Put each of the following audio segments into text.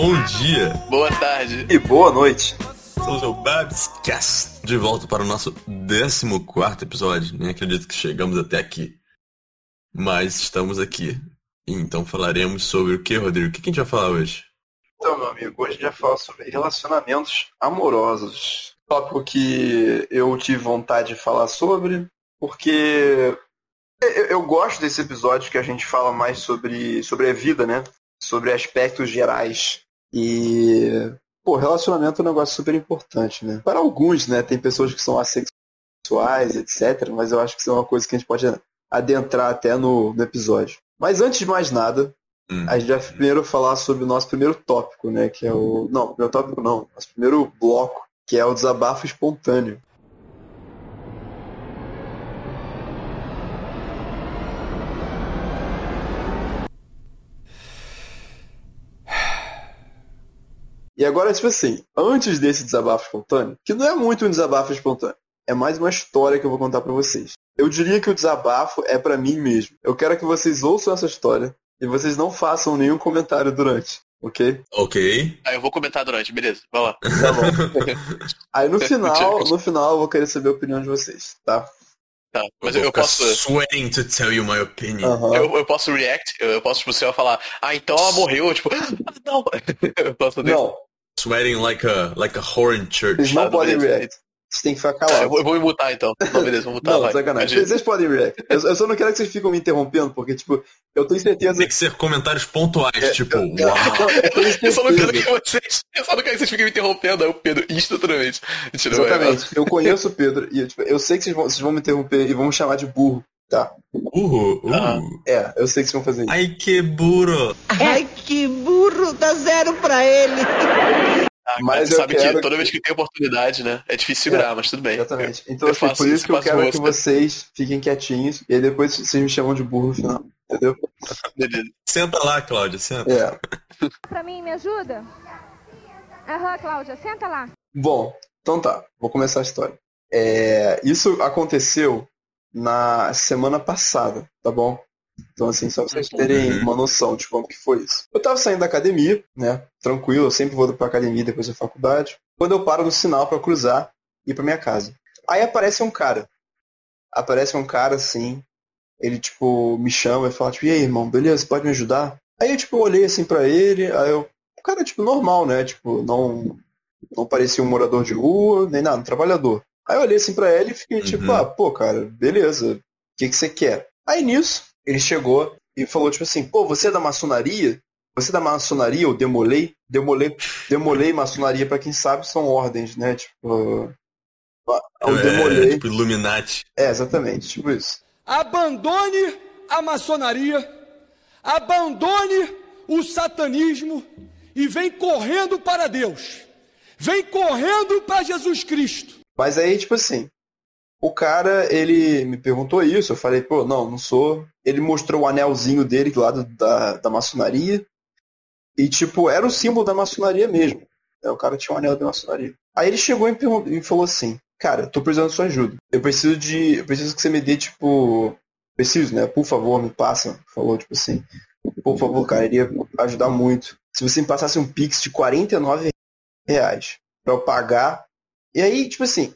bom dia, Boa tarde. E boa noite. somos o Babscast, de volta para o nosso 14 episódio. Nem acredito que chegamos até aqui. Mas estamos aqui. Então falaremos sobre o que, Rodrigo? O que a gente vai falar hoje? Então, meu amigo, hoje a gente vai falar sobre relacionamentos amorosos. Tópico que eu tive vontade de falar sobre, porque eu, eu gosto desse episódio que a gente fala mais sobre, sobre a vida, né? Sobre aspectos gerais. E, pô, relacionamento é um negócio super importante, né? Para alguns, né? Tem pessoas que são assexuais, etc. Mas eu acho que isso é uma coisa que a gente pode adentrar até no, no episódio. Mas antes de mais nada, Hum. a gente vai primeiro falar sobre o nosso primeiro tópico, né? Que é o. Não, primeiro tópico não. Nosso primeiro bloco, que é o desabafo espontâneo. E agora, tipo assim, antes desse desabafo espontâneo, que não é muito um desabafo espontâneo, é mais uma história que eu vou contar pra vocês. Eu diria que o desabafo é pra mim mesmo. Eu quero que vocês ouçam essa história e vocês não façam nenhum comentário durante, ok? Ok. Ah, eu vou comentar durante, beleza. Vai lá. Tá bom. Aí no final, no final eu vou querer saber a opinião de vocês, tá? Tá. Mas eu eu, posso. sweating to tell you my opinion. Aham. Eu, eu posso react, eu, posso, tipo, você vai falar, ah, então ela morreu, tipo, ah, não. Eu posso fazer isso. Não, Sweating like a, like a whore in church. vocês não Tá, podem beleza. react. Vocês têm que ficar Tá, eu, calados. vou, eu vou me mutar então. Não, beleza, vou mutar, Não, vai. sacanagem. Imagina. Vocês podem react. Eu, eu só não quero que vocês fiquem me interrompendo, porque, tipo, eu tenho certeza. Tem que ser comentários pontuais, tipo, eu- uau. Eu só não quero que vocês. Eu só não quero que vocês fiquem me interrompendo, aí o Pedro instantaneamente. Exatamente. Eu conheço o Pedro e eu, tipo, eu sei que vocês vão, vocês vão me interromper e vão me chamar de burro. Tá. Uh, uh. Ah. É, eu sei que vocês vão fazer isso. Ai que burro. Ai, que burro, dá zero pra ele. Ah, Mas sabe quero que toda que- vez que tem oportunidade, né? É difícil segurar, mas tudo bem. Exatamente. Então, eu assim, faço por isso que eu quero que mosca. vocês fiquem quietinhos e aí depois vocês me chamam de burro no final. Entendeu? Beleza. Senta lá, Cláudia, senta. É. Pra mim, me ajuda? Aham, Cláudia, senta lá. Bom, então tá. Vou começar a história. É, isso aconteceu na semana passada, tá bom? Então, assim, só pra vocês terem Uhum. uma noção de como que foi isso. Eu tava saindo da academia, né? Tranquilo, eu sempre vou pra academia depois da faculdade. Quando eu paro no sinal pra cruzar e ir pra minha casa. Aí aparece um cara. Aparece um cara assim. Ele, tipo, me chama e fala, tipo, e aí, irmão, beleza? Pode me ajudar? Aí eu, tipo, olhei assim pra ele, aí eu. O cara, tipo, normal, né? Tipo, não. Não parecia um morador de rua, nem nada, um trabalhador. Aí eu olhei assim pra ele e fiquei tipo, Uhum. ah, pô, cara, beleza. O que, que você quer? Aí nisso, ele chegou e falou, tipo assim, pô, você é da maçonaria? Você é da maçonaria? Eu demolei? Demolei, demolei maçonaria, pra quem sabe, são ordens, né? Tipo. Eu É, demolei. tipo, Illuminati. É, exatamente, tipo isso. Abandone a maçonaria, abandone o satanismo e vem correndo para Deus. Vem correndo para Jesus Cristo. Mas aí, tipo assim, o cara, ele me perguntou isso, eu falei, pô, não, não sou. Ele mostrou o anelzinho dele lá do- da, da maçonaria. E, tipo, era o símbolo da maçonaria mesmo. É, O cara tinha um anel da maçonaria. Aí ele chegou e me, falou assim, cara, tô precisando da sua ajuda. Eu preciso de. Eu preciso que você me dê, tipo. Preciso, né? Por favor, me passa. Falou, tipo assim. Por favor, cara, iria ajudar muito. Se você me passasse um Pix de 49 reais pra eu pagar. E aí, tipo assim,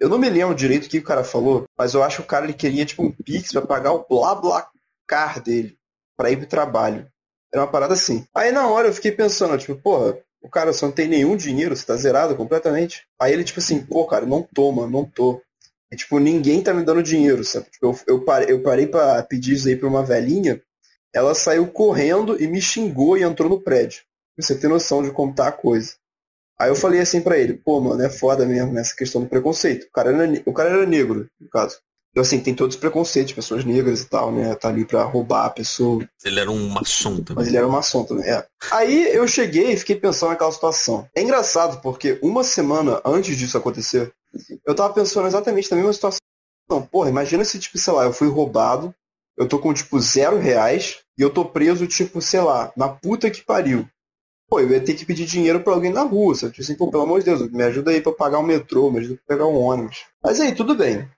eu não me lembro direito o que o cara falou, mas eu acho que o cara ele queria tipo um Pix pra pagar o BlaBlaCar dele pra ir pro trabalho. Era uma parada assim. Aí na hora eu fiquei pensando, tipo, porra, o cara você não tem nenhum dinheiro, você tá zerado completamente. Aí ele, tipo assim, pô, cara, não tô, mano, não tô. E, tipo, ninguém tá me dando dinheiro, sabe? Tipo, eu, eu, parei, eu parei pra pedir isso aí pra uma velhinha, ela saiu correndo e me xingou e entrou no prédio. Você tem noção de como tá a coisa. Aí eu falei assim pra ele, pô, mano, é foda mesmo nessa questão do preconceito. O cara era, o cara era negro, no caso. Então, assim, tem todos os preconceitos, pessoas negras e tal, né? Tá ali pra roubar a pessoa. Ele era um maçom também. Mas ele era uma maçom também, é. Aí eu cheguei e fiquei pensando naquela situação. É engraçado, porque uma semana antes disso acontecer, eu tava pensando exatamente na mesma situação. Porra, imagina se, tipo, sei lá, eu fui roubado, eu tô com, tipo, zero reais, e eu tô preso, tipo, sei lá, na puta que pariu. Pô, eu ia ter que pedir dinheiro pra alguém na rua, sabe? Tipo assim, pô, pelo amor de Deus, me ajuda aí pra pagar o metrô, me ajuda pra pegar um ônibus. Mas aí, tudo bem.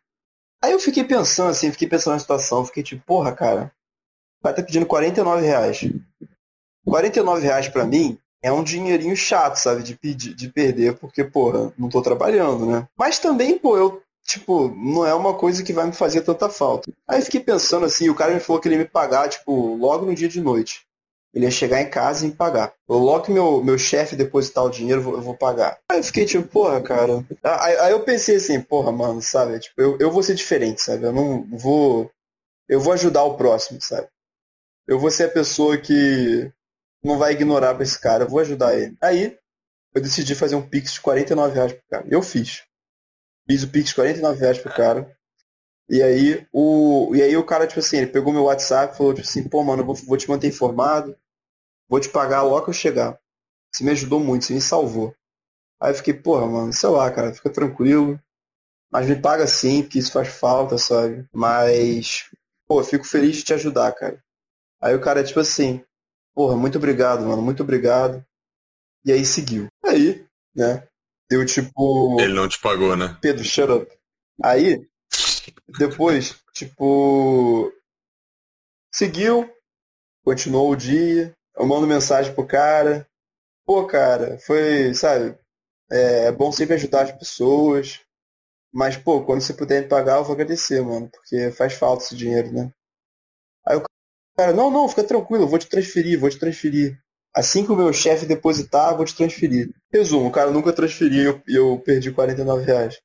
Aí eu fiquei pensando, assim, fiquei pensando na situação, fiquei tipo, porra, cara, o cara tá pedindo 49 reais. 49 reais pra mim é um dinheirinho chato, sabe? De pedir, de perder, porque, porra, não tô trabalhando, né? Mas também, pô, eu, tipo, não é uma coisa que vai me fazer tanta falta. Aí eu fiquei pensando assim, o cara me falou que ele ia me pagar, tipo, logo no dia de noite. Ele ia chegar em casa e pagar. Logo que meu, meu chefe depositar o dinheiro, eu vou, eu pagar. Aí eu fiquei tipo, porra, cara. Aí, aí eu pensei assim, porra, mano, sabe? Tipo, eu, eu vou ser diferente, sabe? Eu não vou. Eu vou ajudar o próximo, sabe? Eu vou ser a pessoa que não vai ignorar pra esse cara, eu vou ajudar ele. Aí, eu decidi fazer um Pix de 49 reais pro cara. Eu fiz. Fiz o Pix de 49 reais pro cara. E aí o, e aí o cara, tipo assim, ele pegou meu WhatsApp e falou, tipo assim, pô, mano, eu vou, vou te manter informado, vou te pagar logo que eu chegar. Você me ajudou muito, você me salvou. Aí eu fiquei, porra, mano, sei lá, cara, fica tranquilo. Mas me paga sim, porque isso faz falta, sabe? Mas, pô, eu fico feliz de te ajudar, cara. Aí o cara, tipo assim, porra, muito obrigado, mano, muito obrigado. E aí seguiu. Aí, né? Deu tipo. Ele não te pagou, né? Pedro, shut up. Aí, depois, tipo. Seguiu, continuou o dia, eu mando mensagem pro cara. Pô, cara, foi, sabe, é, é bom sempre ajudar as pessoas. Mas, pô, quando você puder me pagar, eu vou agradecer, mano, porque faz falta esse dinheiro, né? Aí o cara, não, não, fica tranquilo, eu vou te transferir, vou te transferir. Assim que o meu chefe depositar, eu vou te transferir. Resumo, o cara nunca transferiu e eu, eu perdi 49 reais.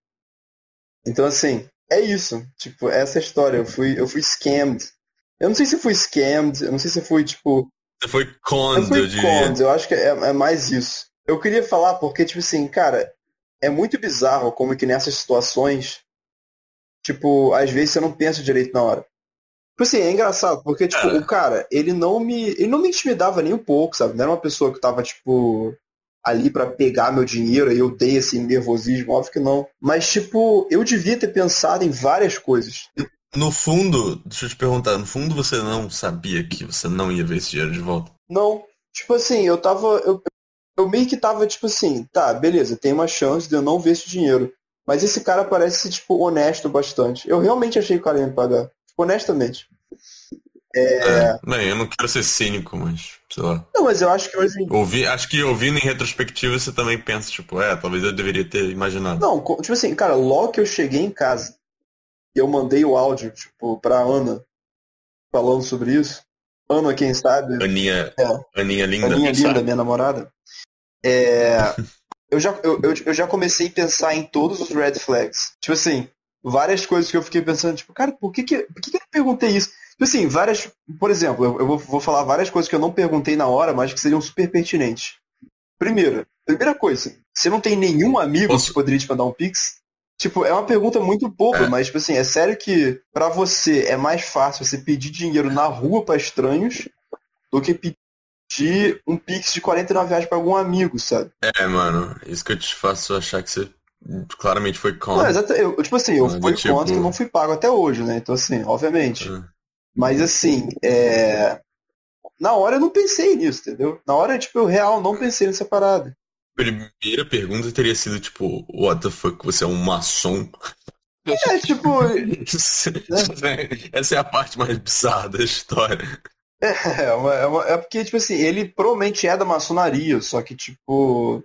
Então, assim, é isso. Tipo, essa é história. Eu fui, eu fui scammed. Eu não sei se fui scammed, eu não sei se fui, tipo. Foi Eu conned, fui eu diria. eu acho que é, é mais isso. Eu queria falar porque, tipo assim, cara, é muito bizarro como que nessas situações, tipo, às vezes você não pensa direito na hora. Tipo assim, é engraçado, porque, tipo, Cara. o cara, ele não me. Ele não me intimidava nem um pouco, sabe? Não era uma pessoa que tava, tipo, ali pra pegar meu dinheiro e eu dei esse nervosismo, óbvio que não. Mas, tipo, eu devia ter pensado em várias coisas. No fundo, deixa eu te perguntar, no fundo você não sabia que você não ia ver esse dinheiro de volta? Não, tipo assim, eu tava. Eu, eu meio que tava, tipo assim, tá, beleza, tem uma chance de eu não ver esse dinheiro. Mas esse cara parece, tipo, honesto bastante. Eu realmente achei que o cara ia me pagar. Tipo, honestamente. É. Bem, eu não quero ser cínico, mas, sei lá. Não, mas eu acho que hoje Ouvi, acho que ouvindo em retrospectiva você também pensa, tipo, é, talvez eu deveria ter imaginado. Não, tipo assim, cara, logo que eu cheguei em casa e eu mandei o áudio, tipo, pra Ana falando sobre isso. Ana, quem sabe, Aninha, É. Aninha linda. a minha quem linda, sabe? minha namorada, é, eu, já, eu, eu, eu já comecei a pensar em todos os red flags. Tipo assim, várias coisas que eu fiquei pensando, tipo, cara, por que que, por que, que eu não perguntei isso? Tipo assim, várias, por exemplo, eu, eu vou, vou falar várias coisas que eu não perguntei na hora, mas que seriam super pertinentes. Primeiro, primeira coisa, você não tem nenhum amigo Posso- que poderia te mandar um pix? Tipo, é uma pergunta muito boba, É. mas, tipo assim, é sério que pra você é mais fácil você pedir dinheiro na rua pra estranhos do que pedir um pix de 49 reais pra algum amigo, sabe? É, mano, isso que eu te faço achar que você claramente foi Não, con. exato, eu, tipo assim, eu Mas, fui tipo- contra que não fui pago até hoje, né? Então, assim, obviamente. É. Mas, assim, é... na hora eu não pensei nisso, entendeu? Na hora, tipo, eu real não pensei nessa parada. Primeira pergunta teria sido, tipo, what the fuck, você é um maçom? É, tipo, Essa é a parte mais bizarra da história. é, uma- é, uma- é porque, tipo assim, ele provavelmente é da maçonaria, só que, tipo,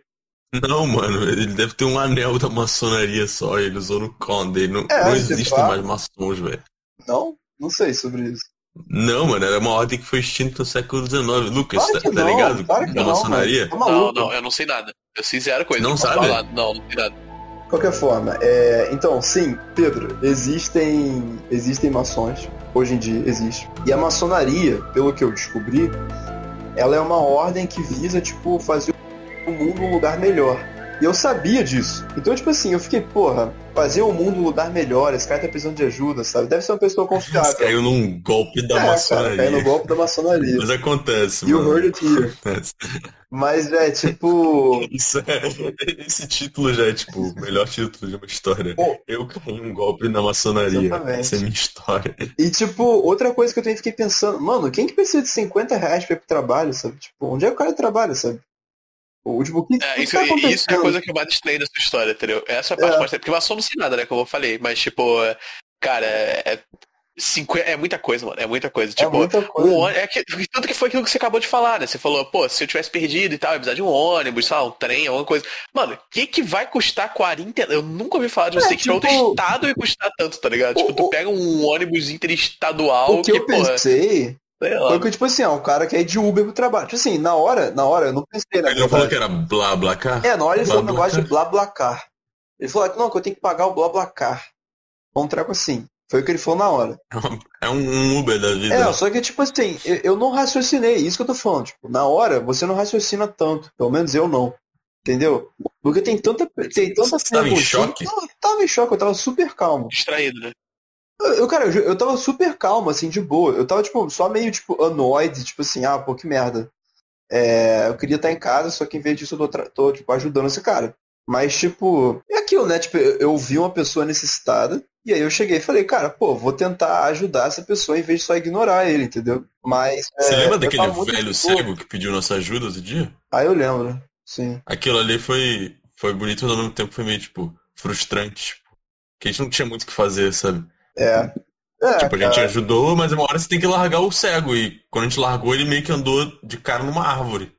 Não, mano, ele deve ter um anel da maçonaria só, ele usou no Conde, não, É, não existem mais maçons, velho. não, não sei sobre isso. Não, mano, era uma ordem que foi extinta no século XIX. Lucas, Claro tá, que tá não, ligado? claro que da não, maçonaria? mano. Tá Não, não, eu não sei nada. Eu sei zero coisa. Não sabe? falar. Não, não sei nada. De qualquer forma, é, então, sim, Pedro, existem, existem maçons, hoje em dia existe. E a maçonaria, pelo que eu descobri, ela é uma ordem que visa, tipo, fazer o mundo um lugar melhor. E eu sabia disso. Então, tipo assim, eu fiquei, porra, fazer o mundo um lugar melhor, esse cara tá precisando de ajuda, sabe? Deve ser uma pessoa confiável. Caiu num golpe da É, cara, maçonaria. caiu no golpe da maçonaria. Mas acontece, You mano. heard it here. Acontece. Mas, é, tipo, Isso é- esse título já é, tipo, o melhor título de uma história. Pô. Eu caí um golpe na maçonaria. Exatamente. Essa é minha história. E, tipo, outra coisa que eu também fiquei pensando, mano, quem que precisa de 50 reais pra ir pro trabalho, sabe? Tipo, onde é que o cara trabalha, sabe? O, tipo, que, É, que isso, tá isso é a coisa que eu mais estranhei da sua história, entendeu? Essa é a parte É. mais Porque maçom não sei nada, né? Como eu falei. Mas, tipo, é, cara, é- cinqu- é muita coisa, mano. É muita coisa. É Tipo, muita coisa. um ônibus. É que, tanto que foi aquilo que você acabou de falar, né? Você falou, pô, se eu tivesse perdido e tal, ia precisar de um ônibus, sei um trem, alguma coisa. Mano, o que que vai custar 40? Eu nunca ouvi falar de você É, que pra outro tipo- estado e custar tanto, tá ligado? O- Tipo, tu pega um ônibus interestadual O que eu porra, pensei. Foi que, tipo assim, ó, o cara quer ir de Uber pro trabalho. Tipo assim, na hora, na hora, eu não pensei na Ele não falou que era blá blá car? É, na hora ele falou um negócio de blá blá car. Ele falou, não, que eu tenho que pagar o blá blá car. Um treco assim. Foi o que ele falou na hora. É um Uber da vida. É, só que, tipo assim, eu, eu não raciocinei, isso que eu tô falando. Tipo, na hora, você não raciocina tanto. Pelo menos eu não. Entendeu? Porque tem tanta. Tem tanta Você tava em choque? Eu tava em choque, eu tava super calmo. Distraído, né? Eu, cara, eu, eu tava super calmo, assim, de boa. Eu tava, tipo, só meio, tipo, annoyed, tipo assim, ah, pô, que merda. É, eu queria estar em casa, só que em vez disso eu tô, tô, tipo, ajudando esse cara. Mas, tipo, é aquilo, né? Tipo, eu, eu vi uma pessoa necessitada, e aí eu cheguei e falei, cara, pô, vou tentar ajudar essa pessoa em vez de só ignorar ele, entendeu? Mas. Você é, lembra daquele velho cego que pediu nossa ajuda outro dia? Ah, eu lembro, sim. Aquilo ali foi, foi bonito, mas ao mesmo tempo foi meio, tipo, frustrante. Tipo, que a gente não tinha muito o que fazer, sabe? É. É, Tipo, a gente cara, ajudou, mas uma hora você tem que largar o cego. E quando a gente largou, ele meio que andou de cara numa árvore.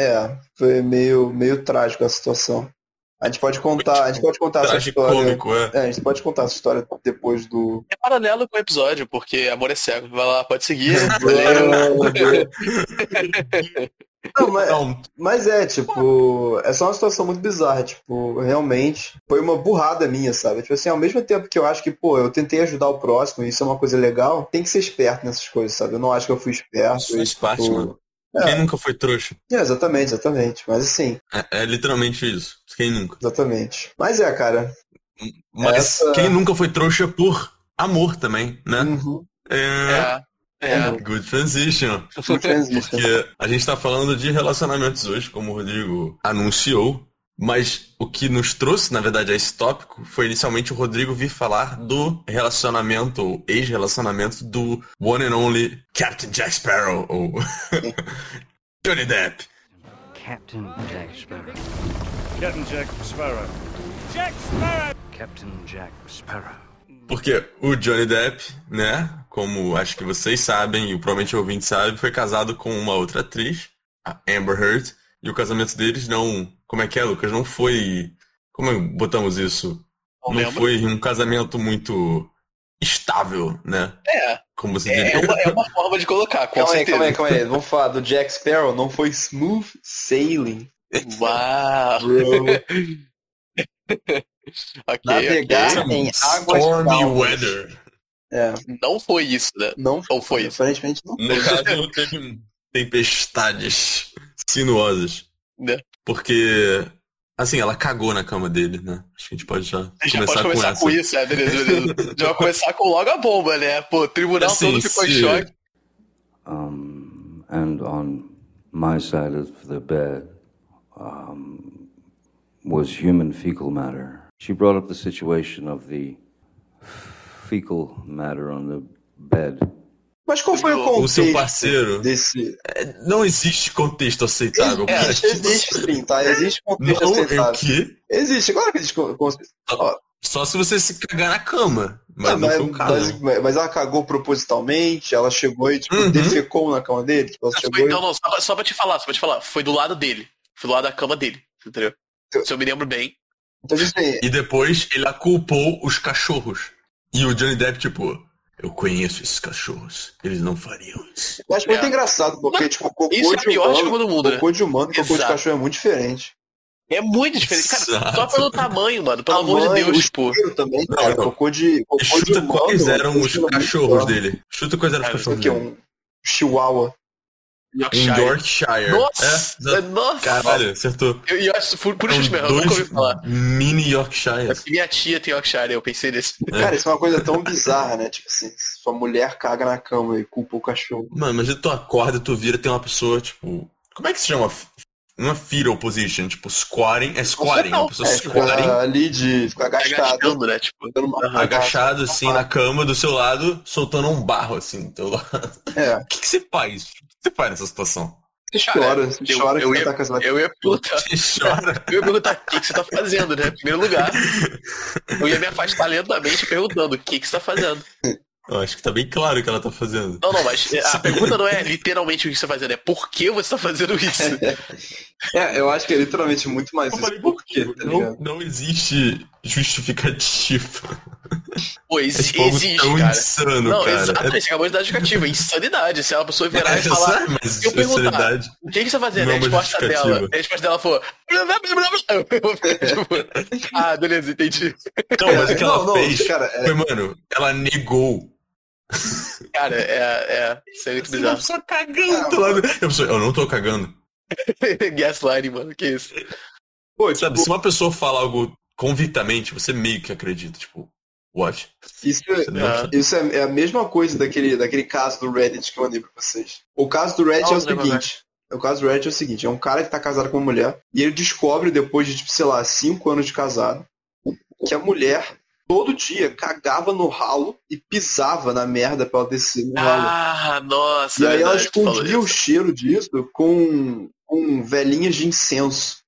é, foi meio, meio trágico a situação. A gente pode contar, a gente pode contar essa história. Tragicômico, é. É, a gente pode contar essa história depois do. É paralelo com o episódio, porque amor é cego. Vai lá, pode seguir. Não, mas, Não, mas é, tipo, essa é uma situação muito bizarra, tipo, realmente foi uma burrada minha, sabe? Tipo assim, ao mesmo tempo que eu acho que, pô, eu tentei ajudar o próximo, e isso é uma coisa legal, tem que ser esperto nessas coisas, sabe? Eu não acho que eu fui esperto. Isso faz parte, tipo, mano. É. Quem nunca foi trouxa? É, exatamente, exatamente. Mas assim, É, é literalmente isso. Quem nunca? exatamente. Mas é, cara. Mas Essa- quem nunca foi trouxa por amor também, né? Uhum. É. É, é. Good transition. Full transition. Porque a gente tá falando de relacionamentos hoje, como o Rodrigo anunciou, mas o que nos trouxe, na verdade, a esse tópico foi inicialmente o Rodrigo vir falar do relacionamento, ou ex-relacionamento do one and only Captain Jack Sparrow, ou Johnny Depp. Captain Jack Sparrow. Captain Jack Sparrow. Captain Jack Sparrow. Porque o Johnny Depp, né, como acho que vocês sabem, e provavelmente o ouvinte sabe, foi casado com uma outra atriz, a Amber Heard, e o casamento deles não... Como é que é, Lucas? Não foi... Como botamos isso? Não Não foi um casamento muito estável, né? É, Como você é, diria. é uma, é uma forma de colocar, com Calma aí, certeza. calma aí, calma aí. Vamos falar do Jack Sparrow, não foi smooth sailing. Uau! Bro. ok, Navegar ok. em águas Stormy calmas. weather. É, Não foi isso, né? não Ou foi isso? Aparentemente não. No caso, teve tempestades sinuosas. Né? Porque, assim, ela cagou na cama dele, né? Acho que a gente pode já, começar, pode começar com com, isso, é, beleza, beleza. Já vai começar com logo a bomba, né? Pô, o tribunal Assim, todo ficou em se- choque. Um, and on my side of the bed um, was human fecal matter. She brought up the situation of the fecal matter on the bed. Mas qual foi o O contexto seu parceiro. desse... Não existe contexto aceitável. É, cara. Existe, sim, tá? Existe contexto Não, é o aceitável. quê? Existe, claro que existe con- contexto. Ó, Só se você se cagar na cama. Mas Ah, não mas, foi o caso. mas- mas ela cagou propositalmente, ela chegou e tipo, Uhum. defecou na cama dele. Tipo, ela Foi, chegou e... não, não, só, pra- só pra te falar, só pra te falar. Foi do lado dele. Foi do lado da cama dele, entendeu? Se eu me lembro bem. Então, tipo assim, E depois ele aculpou os cachorros. E o Johnny Depp, tipo, eu conheço esses cachorros. Eles não fariam isso. eu acho muito É. engraçado, porque, tipo, cocô Isso é a de pior desculpa humano, do mundo, né? cocô de humano e cocô de cachorro é muito diferente. É muito diferente. Cara, só Exato. pelo tamanho, mano. Pelo amor de Tamanho, Deus, o tipo. também, Não, cara. não. Cocô de, cocô de Chuta humano. quais é eram os muito cachorros dele. Chuta quais eram os cachorros aqui é dele. um chihuahua. Yorkshire. Yorkshire. Nossa! É, nossa! Caralho, acertou. Eu, eu acho, por, por isso mesmo, eu nunca ouvi dois falar. mini É Yorkshires. porque minha tia tem Yorkshire, eu pensei nesse. É. Cara, isso é uma coisa tão bizarra, né? Tipo assim, sua mulher caga na cama e culpa o cachorro. Mano, mas tu acorda, tu vira, tem uma pessoa, tipo... Como é que se chama? Uma fetal position, tipo, squatting. É squatting, uma pessoa É, squatting, ali de ficar agachado. gastando, né? Tipo, uma- agachado assim na cama do seu lado, soltando um barro assim do teu lado. É, O que, que você faz? O que você faz nessa situação? chora, você eu- chora eu que ia- você tá casado. eu ia perguntar. Chora. Eu ia perguntar o que, que você tá fazendo, né? Em primeiro lugar. Eu ia me afastar lentamente perguntando o que, que você tá fazendo. Eu acho que tá bem claro o que ela tá fazendo. Não, não, mas a pergunta não é literalmente o que você tá fazendo, é por que você tá fazendo isso? É, eu acho que é literalmente muito mais Eu isso. falei, Por quê, tá não, não existe justificativa. Pô, É exi- tipo algo existe, tão cara. insano, Não, cara. exatamente, você acabou de dar justificativa, insanidade. Se uma pessoa É, virar e é, falar, sabe, mas eu perguntar, o que, que você tá fazendo? Não a é uma resposta dela, a resposta dela for. tipo, ah, beleza, entendi. Não, mas o que ela não, fez cara, é- foi, mano, ela negou. Cara, é, é, isso é muito Você bizarro. só cagando no- Eu, pensei, eu não tô cagando. Gaslighting, mano, que isso? Pô, Sabe, tipo, se uma pessoa fala algo convictamente, você meio que acredita. Tipo, what? isso, não- Ah. isso é, é a mesma coisa daquele, daquele caso do Reddit que eu mandei pra vocês. O caso do Reddit Não, é o seguinte. O caso do Reddit é o seguinte, é um cara que tá casado com uma mulher e ele descobre depois de, tipo, sei lá, cinco anos de casado, que a mulher todo dia cagava no ralo e pisava na merda pra ela descer no ralo. Ah, nossa, E aí ela verdade, falou escondia o cheiro disso com, com velhinhas de incenso.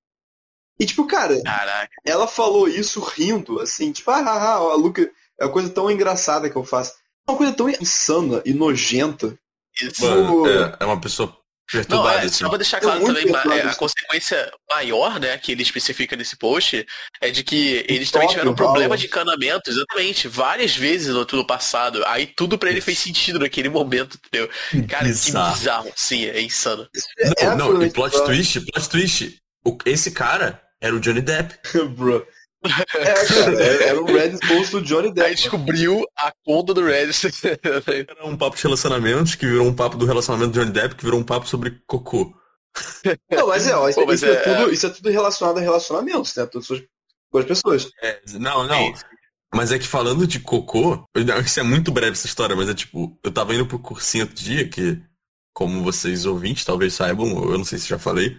E tipo, cara, Caraca, ela falou isso rindo, assim, tipo, ah, ah, ah, a Luca, é uma coisa tão engraçada que eu faço. É uma coisa tão insana e nojenta. Mano, Mano, é, é uma pessoa Não, é, assim. só pra deixar É claro também, é, a consequência maior, né, que ele especifica nesse post, é de que eles também tiveram problema de encanamento, exatamente, várias vezes no tudo passado. Aí tudo pra ele fez sentido naquele momento, entendeu? Cara, Bizarro. que bizarro, sim, é insano. é Não, não, e plot twist, plot twist. O- esse cara era o Johnny Depp. Bro. É, cara, é- era o Reddit post do Johnny Aí Depp. descobriu a conta do Reddit. Era um papo de relacionamentos, que virou um papo do relacionamento do Johnny Depp, que virou um papo sobre cocô. Não, mas é, ó, isso, Pô, mas isso é, é- tudo, isso é tudo relacionado a relacionamentos, né? Todas as com as pessoas. É, não, não. Mas é que falando de cocô, isso é muito breve essa história, mas é tipo, eu tava indo pro cursinho outro dia, que, como vocês ouvintes talvez saibam, eu não sei se já falei,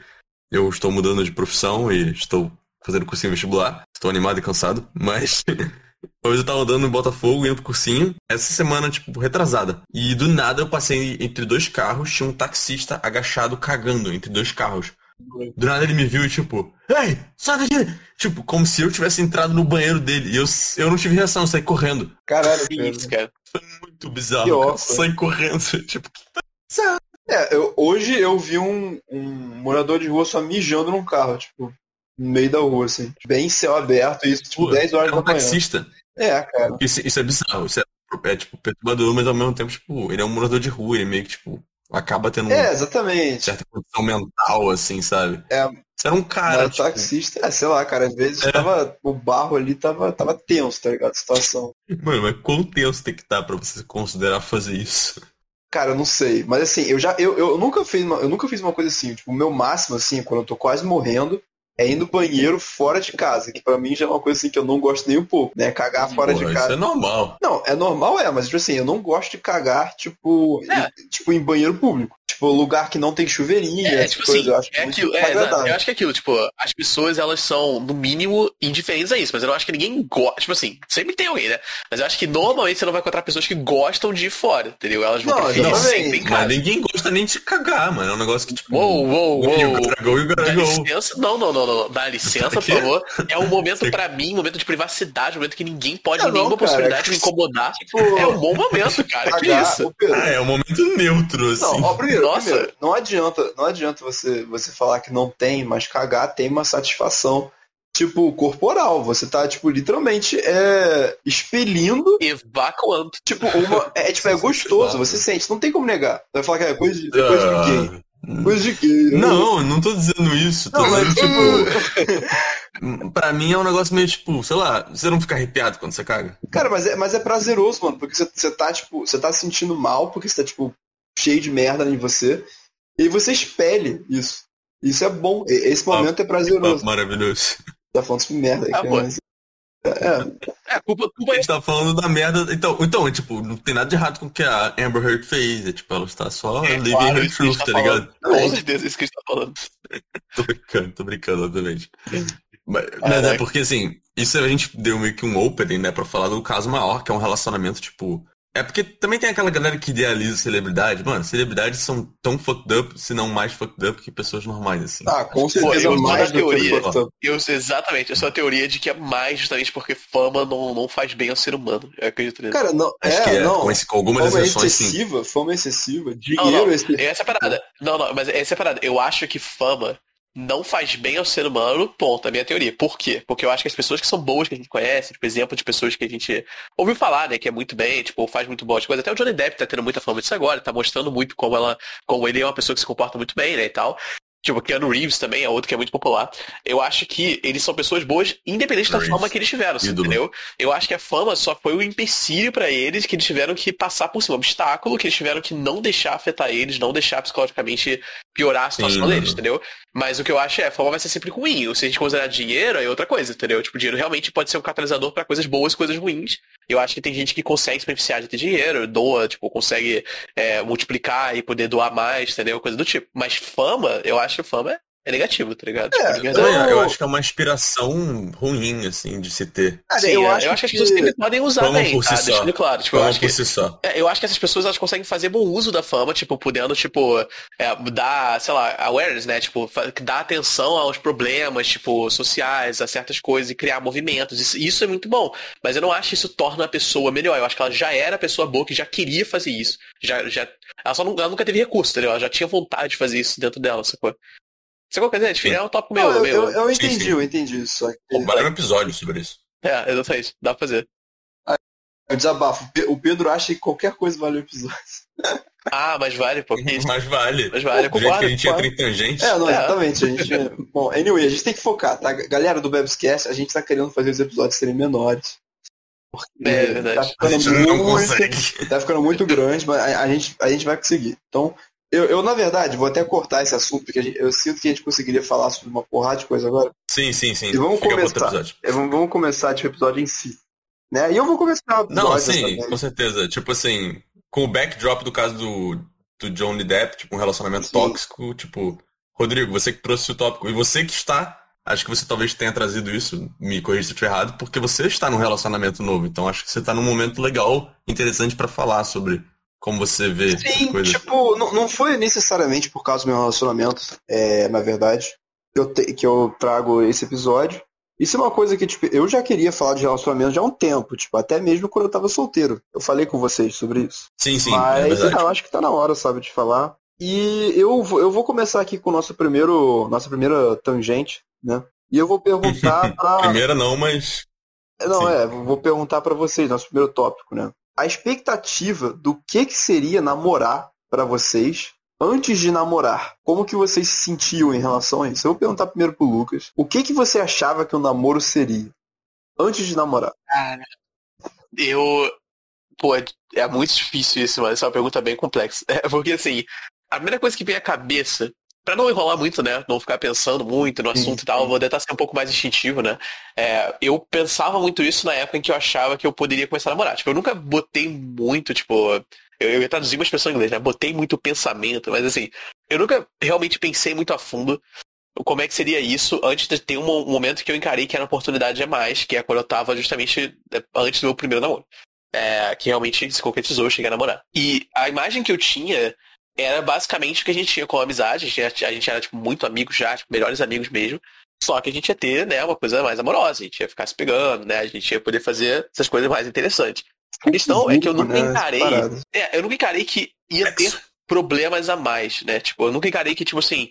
eu estou mudando de profissão e estou fazendo cursinho vestibular. Estou animado e cansado, mas hoje eu tava andando no Botafogo, indo pro cursinho, essa semana, tipo, retrasada. E do nada eu passei entre dois carros, tinha um taxista agachado cagando entre dois carros. Do nada ele me viu e tipo, ei, sai daqui! Tipo, como se eu tivesse entrado no banheiro dele. E eu, eu não tive reação, eu saí correndo. Caralho, Que isso, cara. Foi muito bizarro, Que cara. Saí correndo. Tipo, É, eu- hoje eu vi um, um morador de rua só mijando num carro, tipo, no meio da rua, assim. Bem céu aberto, isso, tipo, pô, 10 horas é da um manhã. taxista. É, cara. Isso, isso é bizarro. Isso é, é, tipo, perturbador, mas ao mesmo tempo, tipo, ele é um morador de rua, ele meio que, tipo, acaba tendo É, uma exatamente. certa condição mental, assim, sabe? É, Você era um cara, Mas tipo, taxista, é, sei lá, cara, às vezes É. tava, o barro ali tava, tava tenso, tá ligado? A situação. mano, mas quão tenso tem que estar pra você considerar fazer isso? Cara, eu não sei. Mas assim, eu já. Eu, eu nunca fiz uma, eu nunca fiz uma coisa assim. Tipo, o meu máximo, assim, quando eu tô quase morrendo, é ir no banheiro fora de casa. Que pra mim já é uma coisa assim que eu não gosto nem um pouco, né? Cagar fora Porra, de isso casa. é normal. Não, é normal, é, mas tipo assim, eu não gosto de cagar, tipo, É. em, tipo, em banheiro público. Tipo, lugar que não tem chuveirinho, É, tipo coisas, assim, eu acho é aquilo, é, eu acho que é aquilo, tipo, as pessoas elas são, no mínimo, indiferentes a isso, mas eu não acho que ninguém gosta, tipo assim, sempre tem alguém, né? Mas eu acho que normalmente você não vai encontrar pessoas que gostam de ir fora, entendeu? Elas vão Não, preferir sempre em Mas casa. ninguém gosta nem de cagar, mano. É um negócio que, tipo. Uou, uou, uou. gotta go, you gotta Dá licença, não, não, não, não, dá licença, por quê? favor. É um momento Você- pra mim, um momento de privacidade, um momento que ninguém pode, Não, nenhuma cara, possibilidade de é me incomodar. Tipo, É um bom momento, cara, que isso? Ah, é um momento neutro, assim. Não, ó, primeiro, Nossa. primeiro, não adianta, não adianta você, você falar que não tem, mas cagar tem uma satisfação, tipo, corporal. Você tá, tipo, literalmente é, expelindo, Evacuando. tipo, uma. É, tipo, é gostoso, você sente, não tem como negar. Você vai falar que é coisa de, é coisa de gay. Ah, Coisa de gay. Não, eu não tô dizendo isso. Tô Não, dizendo, tipo. tipo, pra mim é um negócio meio tipo, sei lá, você não fica arrepiado quando você caga. Cara, mas é, mas é prazeroso, mano, porque você, você tá, tipo, você tá se sentindo mal, porque você tá, tipo, cheio de merda em você, e você expele isso. Isso é bom. Esse momento é prazeroso. Maravilhoso. Tá falando de merda Ah. É, É, culpa, culpa A gente tá falando da merda. Então, então, é, tipo, não tem nada de errado com o que a Amber Heard fez. É tipo, ela está só É, living claro, her truth, tá tá ligado? Com certeza, isso que a gente tá falando. Tô brincando, tô brincando, obviamente. Mas, mas é Caraca. porque, assim, isso a gente deu meio que um opening, né, pra falar do caso maior, que é um relacionamento, tipo, É porque também tem aquela galera que idealiza celebridade. Mano, celebridades são tão fucked up, se não mais fucked up que pessoas normais, assim. Ah, com Pô, certeza eu sou mais do que teoria. up. Eu sei exatamente, eu sou a teoria de que é mais justamente porque fama não, não faz bem ao ser humano. Eu acredito nisso. Cara, não, Acho é, que é, não. com, esse- com algumas Fama exceções, sim. excessiva, fama excessiva, Não, dinheiro não, excessivo. essa é a parada. Não, não, mas essa é a parada. Eu acho que fama não faz bem ao ser humano, ponto, a minha teoria. Por quê? Porque eu acho que as pessoas que são boas, que a gente conhece, tipo, exemplo de pessoas que a gente ouviu falar, né, que é muito bem, tipo, faz muito boas coisas. Até o Johnny Depp tá tendo muita fama disso agora, tá mostrando muito como ela, como ele é uma pessoa que se comporta muito bem, né, e tal. Tipo, Keanu Reeves também é outro que é muito popular. Eu acho que eles são pessoas boas, independente da Reeves. fama que eles tiveram, assim, entendeu? Eu acho que a fama só foi um empecilho pra eles que eles tiveram que passar por cima, um obstáculo que eles tiveram que não deixar afetar eles, não deixar psicologicamente piorar a situação Sim. deles, entendeu? Mas o que eu acho é, a fama vai ser sempre ruim. Se a gente considerar dinheiro, é outra coisa, entendeu? Tipo, dinheiro realmente pode ser um catalisador pra coisas boas e coisas ruins. Eu acho que tem gente que consegue se beneficiar de ter dinheiro, doa, tipo, consegue é, multiplicar e poder doar mais, entendeu? Coisa do tipo. Mas fama, eu acho que fama é, é negativo, tá ligado? Tipo, de verdade. Então, eu acho que é uma inspiração ruim, assim, de se ter. Cara, Sim, eu, é, acho que as que- pessoas sempre podem usar Fama bem, por si tá? só. Deixando claro. Tipo, eu acho que por si só. É, eu acho que essas pessoas elas conseguem fazer bom uso da fama, tipo, podendo, tipo, é, dar, sei lá, awareness, né? Tipo, dar atenção aos problemas, tipo, sociais, a certas coisas e criar movimentos. Isso, isso é muito bom. Mas eu não acho que isso torna a pessoa melhor. Eu acho que ela já era a pessoa boa que já queria fazer isso. Já, já, ela só não- ela nunca teve recurso, entendeu? Ela já tinha vontade de fazer isso dentro dela, sacou? Sacou? Quer dizer, é um tópico meu, Não, eu, meu. eu, eu Sim, entendi, sim. eu entendi isso. Só que Pô, Vale um episódio sobre isso. É, exatamente. Dá pra fazer. eu desabafo. O Pedro acha que qualquer coisa vale o episódio. Ah, mas vale, pô. isso. Mas vale. Mas vale, eu Do jeito que concordo. a gente entra em tangente. É, não, É. exatamente. A gente, bom, anyway, a gente tem que focar, tá? Galera do Bebscast, a gente tá querendo fazer os episódios serem menores. Porque É, verdade. tá A ficando gente não muito, tá ficando muito grande, mas a, a gente, a gente vai conseguir. Então, eu, eu, na verdade, vou até cortar esse assunto, porque gente- eu sinto que a gente conseguiria falar sobre uma porrada de coisa agora. Sim, sim, sim. E vamos Fica começar. É, Vamos, vamos começar tipo, o episódio em si. Né? E eu vou começar o episódio Não, sim, com certeza. Tipo assim, com o backdrop do caso do, do Johnny Depp, tipo, um relacionamento Sim. tóxico, tipo, Rodrigo, você que trouxe o tópico, e você que está, acho que você talvez tenha trazido isso, me corrija se eu estiver errado, porque você está num relacionamento novo, então acho que você está num momento legal, interessante pra falar sobre como você vê Sim, tipo, não, não foi necessariamente por causa do meu relacionamento, é, na verdade, que eu, te- que eu trago esse episódio. Isso é uma coisa que, tipo, eu já queria falar de relacionamento já há um tempo, tipo, até mesmo quando eu tava solteiro. Eu falei com vocês sobre isso. Sim, sim, Mas é verdade. é, eu acho que tá na hora, sabe, de falar. E eu, vou- eu vou começar aqui com o nosso primeiro, nossa primeira tangente, né? E eu vou perguntar pra. Primeira não, mas Não, Sim. é, vou perguntar pra vocês, nosso primeiro tópico, né? A expectativa do que que seria namorar pra vocês antes de namorar. Como que vocês se sentiam em relação a isso? Eu vou perguntar primeiro pro Lucas. O que que você achava que o namoro seria antes de namorar? Cara, eu. Pô, é, é muito difícil isso, essa é uma pergunta bem complexa. É, porque assim, a primeira coisa que vem à cabeça, pra não enrolar muito, né? Não ficar pensando muito no Sim, assunto e tal, eu vou tentar ser um pouco mais instintivo, né? É, eu pensava muito isso na época em que eu achava que eu poderia começar a namorar. Tipo, eu nunca botei muito, tipo. Eu, eu ia traduzir uma expressão em inglês, né? Botei muito pensamento, mas assim, eu nunca realmente pensei muito a fundo como é que seria isso antes de ter um um momento que eu encarei que era uma oportunidade a mais, que é quando eu tava justamente é, antes do meu primeiro namoro. É, que realmente se concretizou, eu cheguei a namorar. E a imagem que eu tinha era basicamente o que a gente tinha com a amizade, a gente, a gente era tipo, muito amigos já, tipo, melhores amigos mesmo. Só que a gente ia ter, né, uma coisa mais amorosa, a gente ia ficar se pegando, né? A gente ia poder fazer essas coisas mais interessantes. A questão é que eu nunca Né, encarei. É, eu nunca encarei que ia ter problemas a mais, né? Tipo, eu nunca encarei que, tipo assim,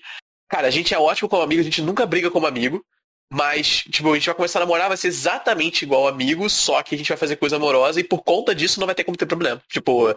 cara, a gente é ótimo como amigo, a gente nunca briga como amigo, mas, tipo, a gente vai começar a namorar, vai ser exatamente igual amigo, só que a gente vai fazer coisa amorosa e por conta disso não vai ter como ter problema. Tipo,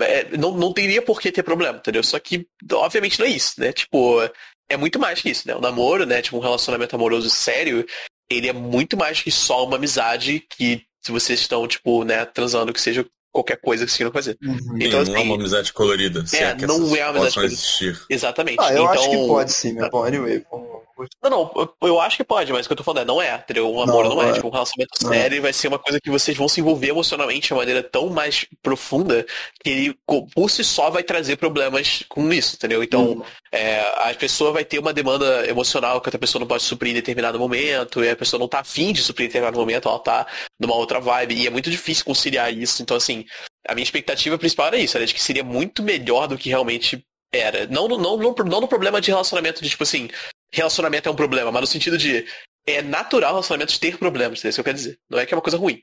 é, não, não teria por que ter problema, entendeu? Só que, obviamente, não é isso, né? Tipo, é muito mais que isso, né? O namoro, né? Tipo, um relacionamento amoroso sério, ele é muito mais que só uma amizade que se vocês estão, tipo, né, transando, que seja qualquer coisa que vocês queiram fazer. Uhum. Então, não é assim, uma amizade colorida. se é, que não é uma amizade colorida. existir. Exatamente. Ah, eu então, acho que pode sim, mas bom, anyway. vamos- Não, não, eu, acho que pode, mas o que eu tô falando é, não é, entendeu? Um namoro não, Não, é. é. Tipo, um relacionamento Não é. sério vai ser uma coisa que vocês vão se envolver emocionalmente de uma maneira tão mais profunda que ele, por si só, vai trazer problemas com isso, entendeu? Então, Hum. é, a pessoa vai ter uma demanda emocional que outra pessoa não pode suprir em determinado momento, e a pessoa não tá afim de suprir em determinado momento, ela tá numa outra vibe, e é muito difícil conciliar isso. Então, assim, a minha expectativa principal era isso, era de que seria muito melhor do que realmente era. Não, não, não, não no problema de relacionamento, de tipo assim, relacionamento é um problema, mas no sentido de é natural relacionamentos ter problemas, é isso que eu quero dizer. Não é que é uma coisa ruim.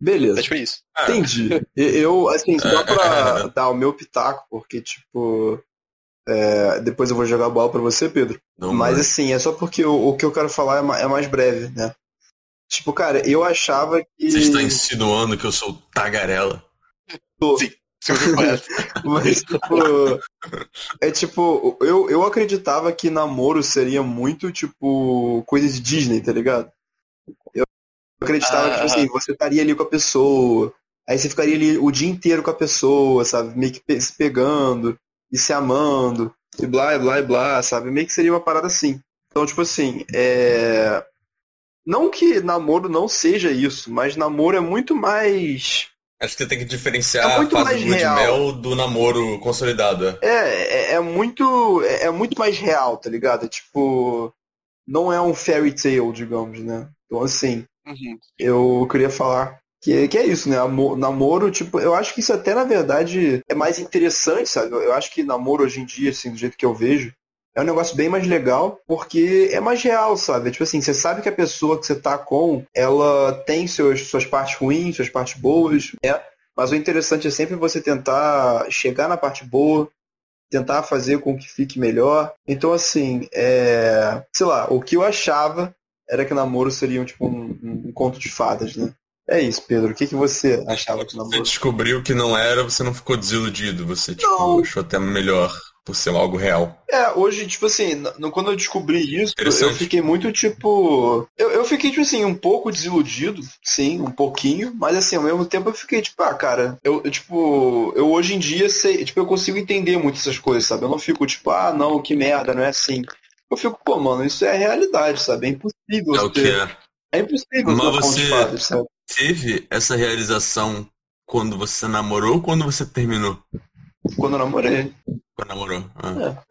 Beleza. É tipo isso. Entendi. Eu, assim, só pra dar o meu pitaco, porque, tipo. é, depois eu vou jogar a bola pra você, Pedro. Não, Mas mano. assim, é só porque o, o que eu quero falar é, ma- é mais breve, né? Tipo, cara, eu achava que. Você está insinuando que eu sou tagarela. Sim. Mas, tipo. É tipo, eu, eu acreditava que namoro seria muito, tipo, coisa de Disney, tá ligado? Eu acreditava que, tipo Ah. assim, você estaria ali com a pessoa, aí você ficaria ali o dia inteiro com a pessoa, sabe? Meio que se pegando e se amando, e blá, e blá, e blá, sabe? Meio que seria uma parada assim. Então, tipo assim, é. Não que namoro não seja isso, mas namoro é muito mais. Acho que você tem que diferenciar É a muito fase mais de mel do namoro consolidado. é. É, é, é muito. É, é muito mais real, tá ligado? É tipo. Não é um fairy tale, digamos, né? Então assim, Uhum. eu queria falar que, que é isso, né? Amo- namoro, tipo, eu acho que isso até na verdade é mais interessante, sabe? Eu, eu acho que namoro hoje em dia, assim, do jeito que eu vejo, é um negócio bem mais legal, porque é mais real, sabe? Tipo assim, você sabe que a pessoa que você tá com, ela tem seus, suas partes ruins, suas partes boas, né? Mas o interessante é sempre você tentar chegar na parte boa, tentar fazer com que fique melhor. Então, assim, é... sei lá, o que eu achava era que namoro seria tipo um, um- conto de fadas, né? É isso, Pedro. O que, que você achava que Você namoro? descobriu que não era, você não ficou desiludido. Você, tipo, Não. achou até melhor por ser algo real. É, hoje, tipo assim, quando eu descobri isso, eu fiquei muito, tipo. Eu, eu fiquei, tipo assim, um pouco desiludido, sim, um pouquinho, mas assim, ao mesmo tempo eu fiquei, tipo, ah, cara, eu, eu, tipo, eu hoje em dia sei, tipo, eu consigo entender muito essas coisas, sabe? Eu não fico, tipo, ah, não, que merda, não é assim. Eu fico, pô, mano, isso é a realidade, sabe? É impossível É o que é. É impossível Mas você- sabe? Teve essa realização quando você namorou ou quando você terminou? Quando eu namorei. Quando namorou. Ah.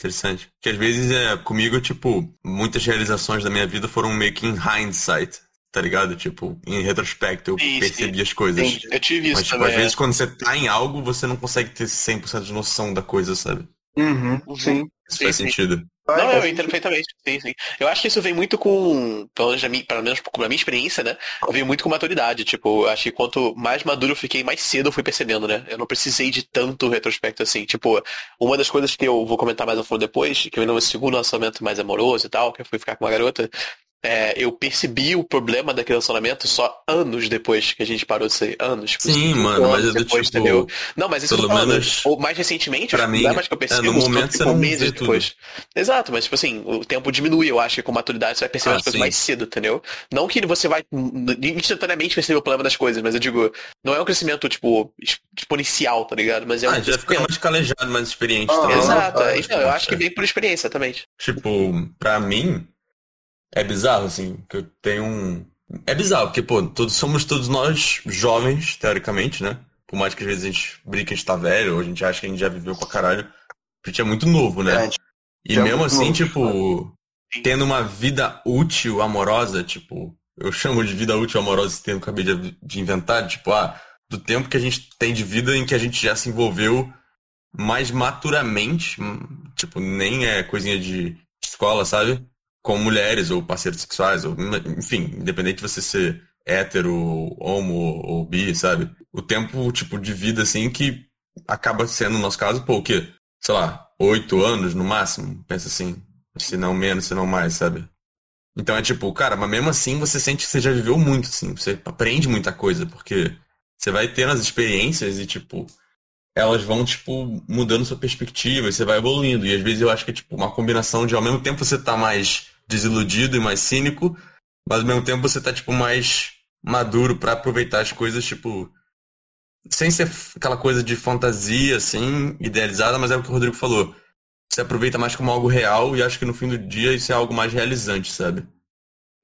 Interessante. Porque às vezes é comigo, tipo, muitas realizações da minha vida foram meio que em hindsight, tá ligado? Tipo, em retrospecto eu Sim, sim. percebi as coisas. Entendi. Eu tive isso Mas, tipo, também. às vezes quando você tá em algo, você não consegue ter 100% de noção da coisa, sabe? Uhum, Uhum. sim. Isso Sim, faz sim. sentido. Vai, Não, eu entendo perfeitamente. Sim, sim. Eu acho que isso vem muito com, pelo menos, minha, pelo menos com a minha experiência, né? Veio muito com maturidade. Tipo, eu acho que quanto mais maduro eu fiquei, mais cedo eu fui percebendo, né? Eu não precisei de tanto retrospecto assim. Tipo, uma das coisas que eu vou comentar mais a fundo depois, que eu no meu segundo relacionamento mais amoroso e tal, que eu fui ficar com uma garota, é, eu percebi o problema daquele relacionamento só anos depois que a gente parou de ser. Anos. tipo, Sim, mano, mas anos é depois, tipo. entendeu? Não, mas isso pelo falando, menos ou mais recentemente, pra os mim, problemas que eu é, percebo no momento tipo, você não meses vê tudo. depois. Exato, mas tipo assim, o tempo diminui, eu acho que com maturidade você vai perceber Ah, as coisas sim. mais cedo, entendeu? Não que você vai instantaneamente perceber o problema das coisas, mas eu digo, não é um crescimento, tipo, ex- exponencial, tá ligado? Mas é um Ah, já fica mais calejado, mais experiente, Ah, tá ligado? Exato, Ah, é, então, eu acho que é. vem por experiência, exatamente. Tipo, pra mim, é bizarro, assim, que eu tenho um. É bizarro, porque, pô, todos, somos todos nós jovens, teoricamente, né? Por mais que às vezes a gente brinque que a gente tá velho, ou a gente acha que a gente já viveu pra caralho. A gente é muito novo, né? É, E é mesmo muito assim, novo, tipo, Sim. tendo uma vida útil, amorosa, tipo, eu chamo de vida útil, amorosa esse termo que eu acabei de, de inventar, tipo, ah, do tempo que a gente tem de vida em que a gente já se envolveu mais maturamente, hum, tipo, nem é coisinha de escola, sabe? Com mulheres ou parceiros sexuais, ou, enfim, independente de você ser hétero, homo ou bi, sabe? O tempo, tipo, de vida, assim, que acaba sendo, no nosso caso, pô, o quê? Sei lá, oito anos no máximo, pensa assim. Se não menos, se não mais, sabe? Então é tipo, cara, mas mesmo assim você sente que você já viveu muito, assim, você aprende muita coisa, porque você vai tendo as experiências e, tipo, elas vão, tipo, mudando sua perspectiva e você vai evoluindo. E às vezes eu acho que é, tipo, uma combinação de, ao mesmo tempo você tá mais desiludido e mais cínico, mas ao mesmo tempo você tá, tipo, mais maduro pra aproveitar as coisas, tipo, sem ser aquela coisa de fantasia, assim, idealizada, mas é o que o Rodrigo falou. Você aproveita mais como algo real e acho que no fim do dia isso é algo mais realizante, sabe?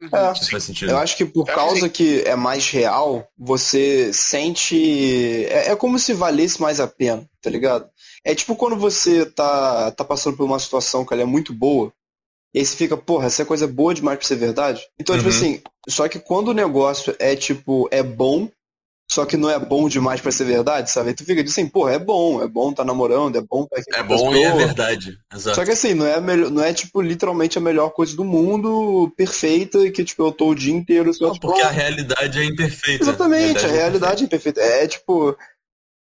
É. Isso faz sentido. Eu acho que por acho causa sim. que é mais real, você sente. É, é como se valesse mais a pena, tá ligado? É tipo quando você tá, tá passando por uma situação que ela é muito boa, e aí você fica, porra, essa coisa é boa demais pra ser verdade. Então, tipo Uhum. assim, só que quando o negócio é tipo, é bom, só que não é bom demais pra ser verdade, sabe? Aí tu fica assim, porra, é bom, é bom tá namorando, é bom tá É com a bom e é pessoa. verdade. Exato. Só que assim, não é, melhor, não é tipo literalmente a melhor coisa do mundo, perfeita, que tipo, eu tô o dia inteiro só Não, tipo, porque ah, a realidade é imperfeita. Exatamente, a realidade é imperfeita. É tipo,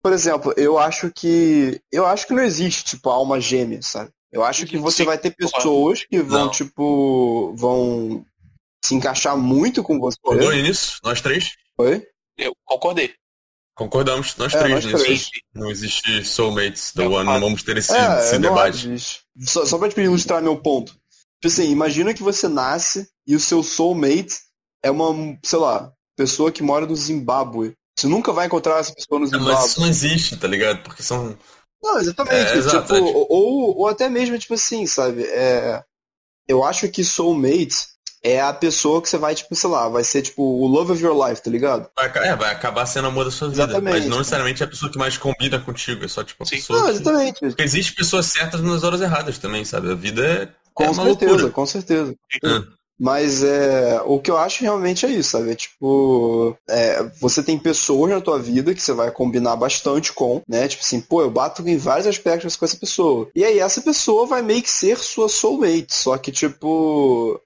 por exemplo, eu acho que. Eu acho que não existe, tipo, alma gêmea, sabe? Eu acho que você vai ter pessoas que vão, Não. tipo, vão se encaixar muito com você. Concordou nisso? Nós três? Foi? Eu concordei. Concordamos, nós É, três nós nisso. três. Não existe soulmates do ano, não vamos ter esse, É, esse não debate. existe. Só, só pra tipo, ilustrar meu ponto. Tipo assim, imagina que você nasce e o seu soulmate é uma, sei lá, pessoa que mora no Zimbábue. Você nunca vai encontrar essa pessoa no É, Zimbábue. mas isso não existe, tá ligado? Porque são. Não, exatamente. É, exato, tipo, é, Ou, ou até mesmo, tipo assim, sabe? É, eu acho que soulmate é a pessoa que você vai, tipo, sei lá, vai ser tipo o love of your life, tá ligado? É, vai acabar sendo amor da sua vida. Exatamente. Mas não necessariamente é a pessoa que mais combina contigo. É só tipo a Sim. pessoa. Não, que- exatamente. Porque existe pessoas certas nas horas erradas também, sabe? A vida é, Com é uma certeza, loucura. com certeza. Ah. Mas é, o que eu acho realmente é isso, sabe? É tipo, é, você tem pessoas na tua vida que você vai combinar bastante com, né? Tipo assim, pô, eu bato em vários aspectos com essa pessoa. E aí essa pessoa vai meio que ser sua soulmate, só que tipo,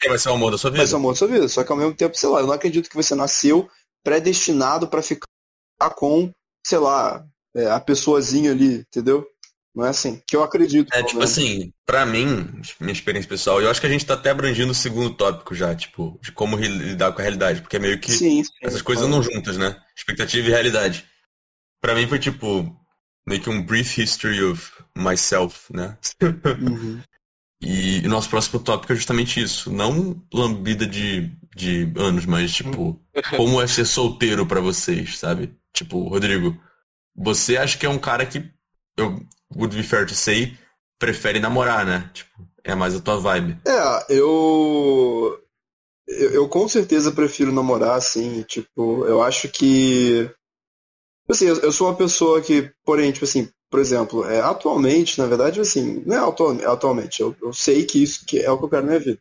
Quem vai ser o amor da sua vida? vai ser o amor da sua vida. Só que ao mesmo tempo, sei lá, eu não acredito que você nasceu predestinado pra ficar com, sei lá, é, a pessoazinha ali, entendeu? Não é assim. Que eu acredito. É, tipo menos. assim, pra mim, minha experiência pessoal, eu acho que a gente tá até abrangindo o segundo tópico já, tipo, de como lidar com a realidade, porque é meio que Sim, sim. essas coisas andam juntas, né? Expectativa e realidade. Pra mim foi tipo, meio que um brief history of myself, né? Uhum. E o nosso próximo tópico é justamente isso. Não lambida de, de anos, mas tipo, como é ser solteiro pra vocês, sabe? Tipo, Rodrigo, você acha que é um cara que, eu would be fair to say, prefere namorar, né? Tipo, é mais a tua vibe. É, eu, eu. Eu com certeza prefiro namorar, assim, tipo, eu acho que. Assim, eu, eu sou uma pessoa que, porém, tipo assim, por exemplo, é, atualmente, na verdade, assim, não é atual- atualmente, eu, eu sei que isso que é o que eu quero na minha vida.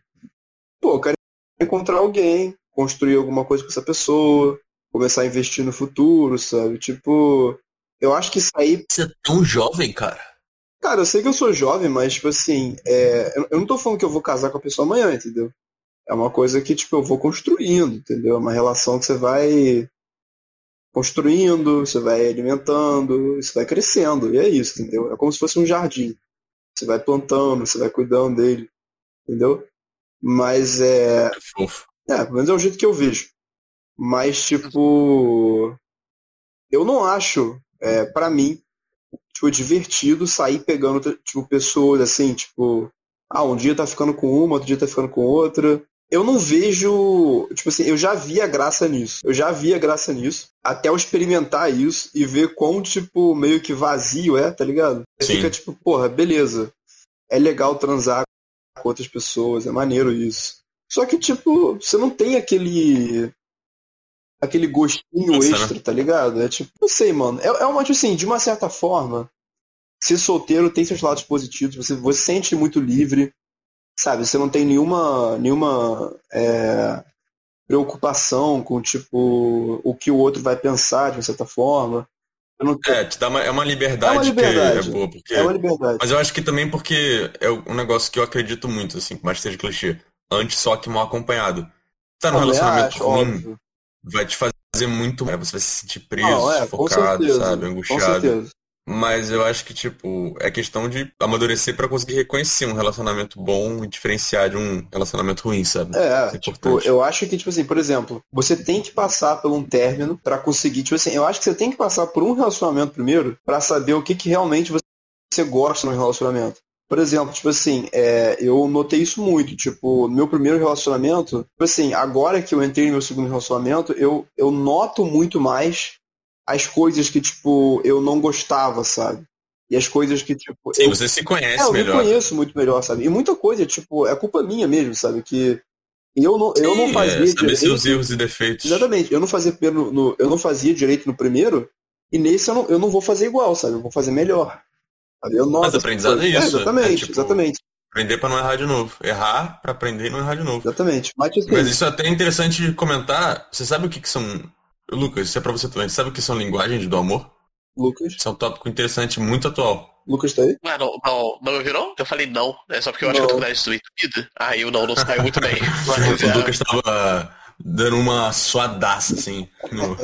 Pô, eu quero encontrar alguém, construir alguma coisa com essa pessoa, começar a investir no futuro, sabe? Tipo, eu acho que sair Você é tão jovem, cara. Cara, eu sei que eu sou jovem, mas, tipo assim, é, eu não tô falando que eu vou casar com a pessoa amanhã, entendeu? É uma coisa que, tipo, eu vou construindo, entendeu? É uma relação que você vai construindo, você vai alimentando, você vai crescendo, e é isso, entendeu? É como se fosse um jardim. Você vai plantando, você vai cuidando dele, entendeu? Mas é. É. É, pelo menos é o jeito que eu vejo. Mas, tipo. Eu não acho, é, para mim, tipo, divertido sair pegando, tipo, pessoas assim, tipo. Ah, um dia tá ficando com uma, outro dia tá ficando com outra. Eu não vejo. Tipo assim, eu já vi a graça nisso. Eu já vi a graça nisso. Até eu experimentar isso e ver quão, tipo, meio que vazio é, tá ligado? Você Sim. fica tipo, porra, beleza. É legal transar com outras pessoas, é maneiro isso. Só que, tipo, você não tem aquele. Aquele gostinho Nossa, né? extra, tá ligado? É tipo, não sei, mano. É, é uma, tipo assim, de uma certa forma, ser solteiro tem seus lados positivos, você, você se sente muito livre, sabe? Você não tem nenhuma. nenhuma. é, preocupação com, tipo, o que o outro vai pensar, de uma certa forma. É, te dá uma, é uma liberdade, É uma liberdade. que é boa, porque... É uma liberdade. Mas eu acho que também porque é um negócio que eu acredito muito, assim, mais que seja clichê. Antes só que mal acompanhado. Tá num relacionamento acho, ruim, óbvio. Vai te fazer muito mal. Você vai se sentir preso, Não, é, com sufocado, certeza. sabe? Angustiado. Mas eu acho que, tipo, é questão de amadurecer pra conseguir reconhecer um relacionamento bom e diferenciar de um relacionamento ruim, sabe? É, é tipo, eu acho que, tipo assim, por exemplo, você tem que passar por um término pra conseguir, tipo assim, eu acho que você tem que passar por um relacionamento primeiro pra saber o que, que realmente você gosta no relacionamento. Por exemplo, tipo assim, é, eu notei isso muito, tipo, no meu primeiro relacionamento, tipo assim, agora que eu entrei no meu segundo relacionamento, eu, eu noto muito mais as coisas que, tipo, eu não gostava, sabe? E as coisas que, tipo, Sim, eu, você se conhece é, eu me melhor. conheço muito melhor, sabe? E muita coisa, tipo, é culpa minha mesmo, sabe? Que eu não, eu não Sim, fazia é, saber seus direito. erros e defeitos. Exatamente, eu não fazia pelo- no, eu não fazia direito no primeiro, e nesse eu não, eu não vou fazer igual, sabe? Eu vou fazer melhor. Eu noto Mas aprendizado é isso, exatamente, é tipo- exatamente, Aprender pra não errar de novo. Errar pra aprender e não errar de novo. exatamente. Mas, assim, Mas isso é até interessante comentar. Você sabe o que, que são Lucas, isso é pra você também. Sabe o que são linguagens do amor? Lucas? Isso é um tópico interessante, muito atual. Lucas tá aí? Ué, não, não, não ouviu não? Eu falei não. É só porque eu acho que eu tô com nariz entupido. Aí o não não saiu muito bem. Mas, o é, Lucas tava dando uma suadaça, assim. no-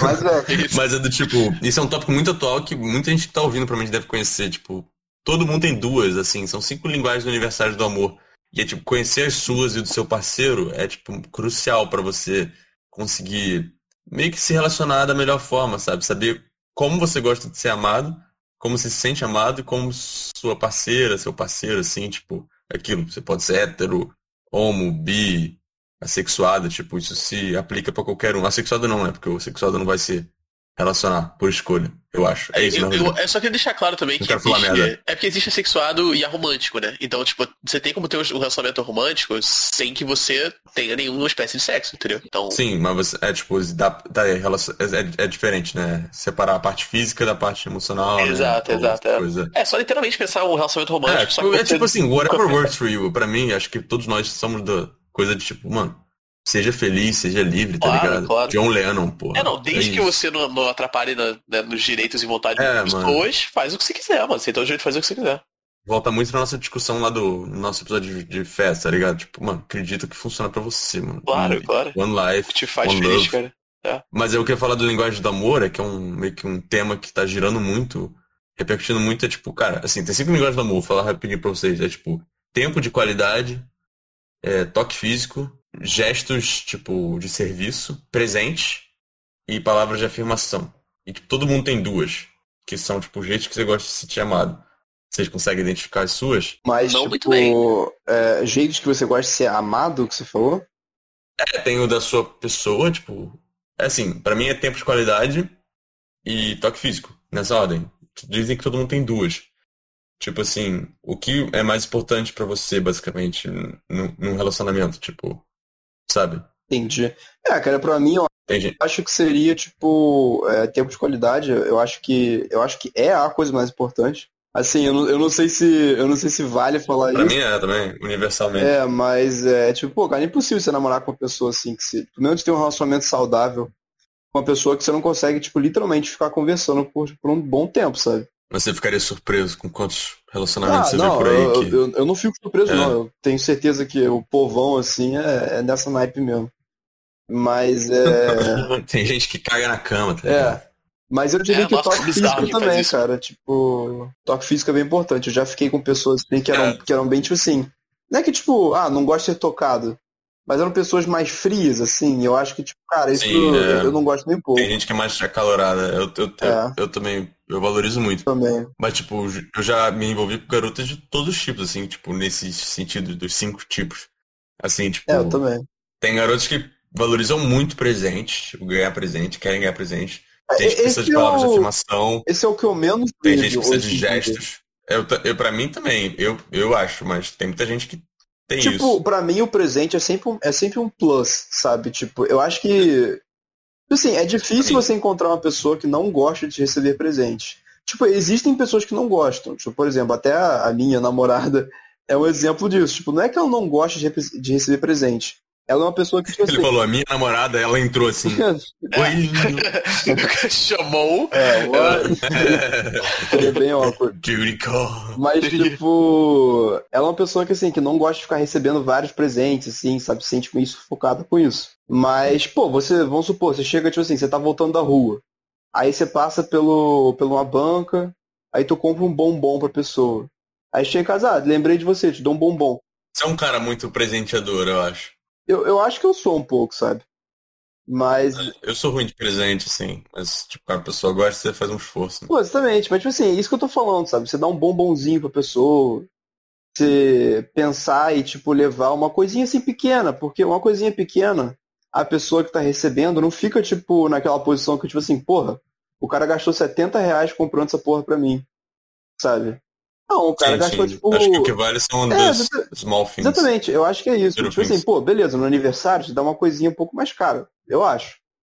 Mas é. Mas é do tipo, isso é um tópico muito atual que muita gente que tá ouvindo provavelmente deve conhecer. Tipo, todo mundo tem duas, assim, são cinco linguagens universais do amor. E é tipo, conhecer as suas e do seu parceiro é tipo crucial pra você conseguir meio que se relacionar da melhor forma, sabe? Saber como você gosta de ser amado, como você se sente amado e como sua parceira, seu parceiro, assim, tipo, aquilo. Você pode ser hétero, homo, bi, assexuado, tipo, isso se aplica pra qualquer um. Assexuado não, né? Porque o assexuado não vai se relacionar por escolha, eu acho. É isso, eu, na eu, eu só queria deixar claro também Não que existe, merda. é porque existe assexuado e aromântico, né? Então, tipo, você tem como ter um relacionamento romântico sem que você tenha nenhuma espécie de sexo, entendeu? Então, Sim, mas você, é tipo, dá, dá, é, é, é diferente, né? Separar a parte física da parte emocional, né? Exato, Ou exato, é. É só literalmente pensar um relacionamento É, romântico. tipo, é você tipo assim, whatever works for you. Pra mim, acho que todos nós somos da coisa de tipo, mano, seja feliz, seja livre, tá Claro, ligado? claro. John Lennon, porra. É, não, desde que isso. você não, não atrapalhe na- né, nos direitos e vontade É, das pessoas, faz o que você quiser, mano. Você tem todo o direito de fazer o que você quiser. Volta muito na nossa discussão lá do no nosso episódio de, de festa, tá ligado? Tipo, mano, acredita que funciona pra você, mano. Claro, claro. One life, que te faz one feliz, love. cara. Mas eu queria falar do linguagem do amor, é que é um meio que um tema que tá girando muito, repercutindo muito, é tipo, cara, assim, tem cinco linguagens do amor, vou falar rapidinho pra vocês. É tipo, tempo de qualidade, é, toque físico, gestos, tipo, de serviço, presente e palavras de afirmação. E tipo, todo mundo tem duas, que são, tipo, o jeito que você gosta de se sentir amado. Vocês conseguem identificar as suas? Mas, Não muito tipo, bem. é, jeitos que você gosta de ser amado, que você falou? É, tem o da sua pessoa, tipo, é assim, pra mim é tempo de qualidade e toque físico, nessa ordem. Dizem que todo mundo tem duas. Tipo assim, o que é mais importante pra você, basicamente, num num relacionamento, tipo, sabe? Entendi. É, cara, pra mim, eu Tem gente. acho que seria, tipo, é, tempo de qualidade. Eu acho que eu acho que é a coisa mais importante. Assim, eu não, eu não sei se eu não sei se vale falar Pra isso. mim é também, universalmente. É, mas é tipo, pô, cara, é impossível você namorar com uma pessoa assim que se, pelo menos ter um relacionamento saudável com uma pessoa que você não consegue, tipo, literalmente ficar conversando por, por um bom tempo, sabe? Você ficaria surpreso com quantos relacionamentos Ah, você não, vê por aí eu, que. eu, eu não fico surpreso, É. não. Eu tenho certeza que o povão, assim, é, é nessa naipe mesmo. Mas é. Tem gente que caga na cama, tá? É. Mas eu diria É, que o toque físico também, cara. Tipo, toque físico é bem importante. Eu já fiquei com pessoas assim, que eram, É. que eram bem, tipo assim. Não é que, tipo, ah, não gosto de ser tocado. Mas eram pessoas mais frias, assim. Eu acho que, tipo, cara, isso Sim, eu, é. eu não gosto nem um pouco Tem gente que é mais acalorada. Eu, eu, eu, É. eu também, eu valorizo muito. também. Mas, tipo, eu já me envolvi com garotas de todos os tipos, assim, tipo, nesse sentido dos cinco tipos. Assim, tipo, É, eu também. tem garotos que valorizam muito presente, tipo, ganhar presente, querem ganhar presente. Tem gente que precisa de é palavras de o- afirmação, Esse é o que eu menos tem gente que precisa de gestos. Eu, eu, pra mim também, eu, eu acho, mas tem muita gente que tem Tipo, isso. pra mim o presente é sempre, um, é sempre um plus, sabe? Tipo, eu acho que. Assim, é difícil você encontrar uma pessoa que não gosta de receber presente. Tipo, existem pessoas que não gostam. Tipo, por exemplo, até a, minha namorada é um exemplo disso. Tipo, não é que ela não gosta de receber presente. Ela é uma pessoa que, tipo Ele assim. falou, a minha namorada, ela entrou assim, oi lindo. Chamou. é, seria bem awkward. Call. Mas, tipo, ela é uma pessoa que, assim, que não gosta de ficar recebendo vários presentes, assim, sabe? Se sente meio sufocada com isso. Mas, pô, você, vamos supor, você chega, tipo assim, você tá voltando da rua. Aí você passa pelo, pela uma banca, aí tu compra um bombom pra pessoa. Aí chega em casa, ah, lembrei de você, te dou um bombom. Você é um cara muito presenteador, eu acho. Eu, eu acho que eu sou um pouco, sabe? Mas, Eu sou ruim de presente, assim, mas, tipo, a pessoa gosta, você faz um esforço. né? pô, exatamente, mas, tipo assim, é isso que eu tô falando, sabe? Você dá um bombonzinho pra pessoa, você pensar e, tipo, levar uma coisinha assim pequena, porque uma coisinha pequena, a pessoa que tá recebendo não fica, tipo, naquela posição que, tipo assim, porra, o cara gastou 70 reais comprando essa porra pra mim, sabe? Não, o cara Sim, gastou, sim. tipo... Acho que o que vale são É, das exata- small things. Exatamente, eu acho que é isso. Tipo assim, pô, beleza, no aniversário te dá uma coisinha um pouco mais cara, eu acho.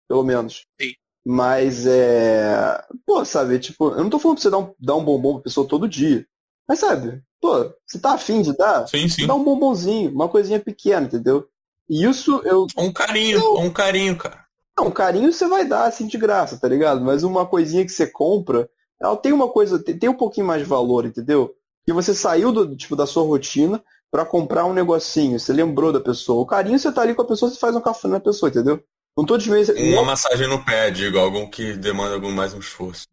Pelo menos. Sim. Mas é. Pô, sabe, tipo, eu não tô falando pra você dar um, dar um bombom pra pessoa todo dia. Mas sabe, pô, você tá afim de dar? Sim, sim. Dá um bombonzinho, uma coisinha pequena, entendeu? E isso eu. Um carinho, um carinho, cara. Não, carinho você vai dar assim de graça, tá ligado? Mas uma coisinha que você compra, ela tem uma coisa, tem, tem um pouquinho mais de valor, entendeu? Que você saiu do, tipo, da sua rotina pra comprar um negocinho, você lembrou da pessoa. O carinho você tá ali com a pessoa, você faz um café na pessoa, entendeu? Não tô desmerecendo. Uma massagem no pé, digo, algo que demanda algum mais um esforço.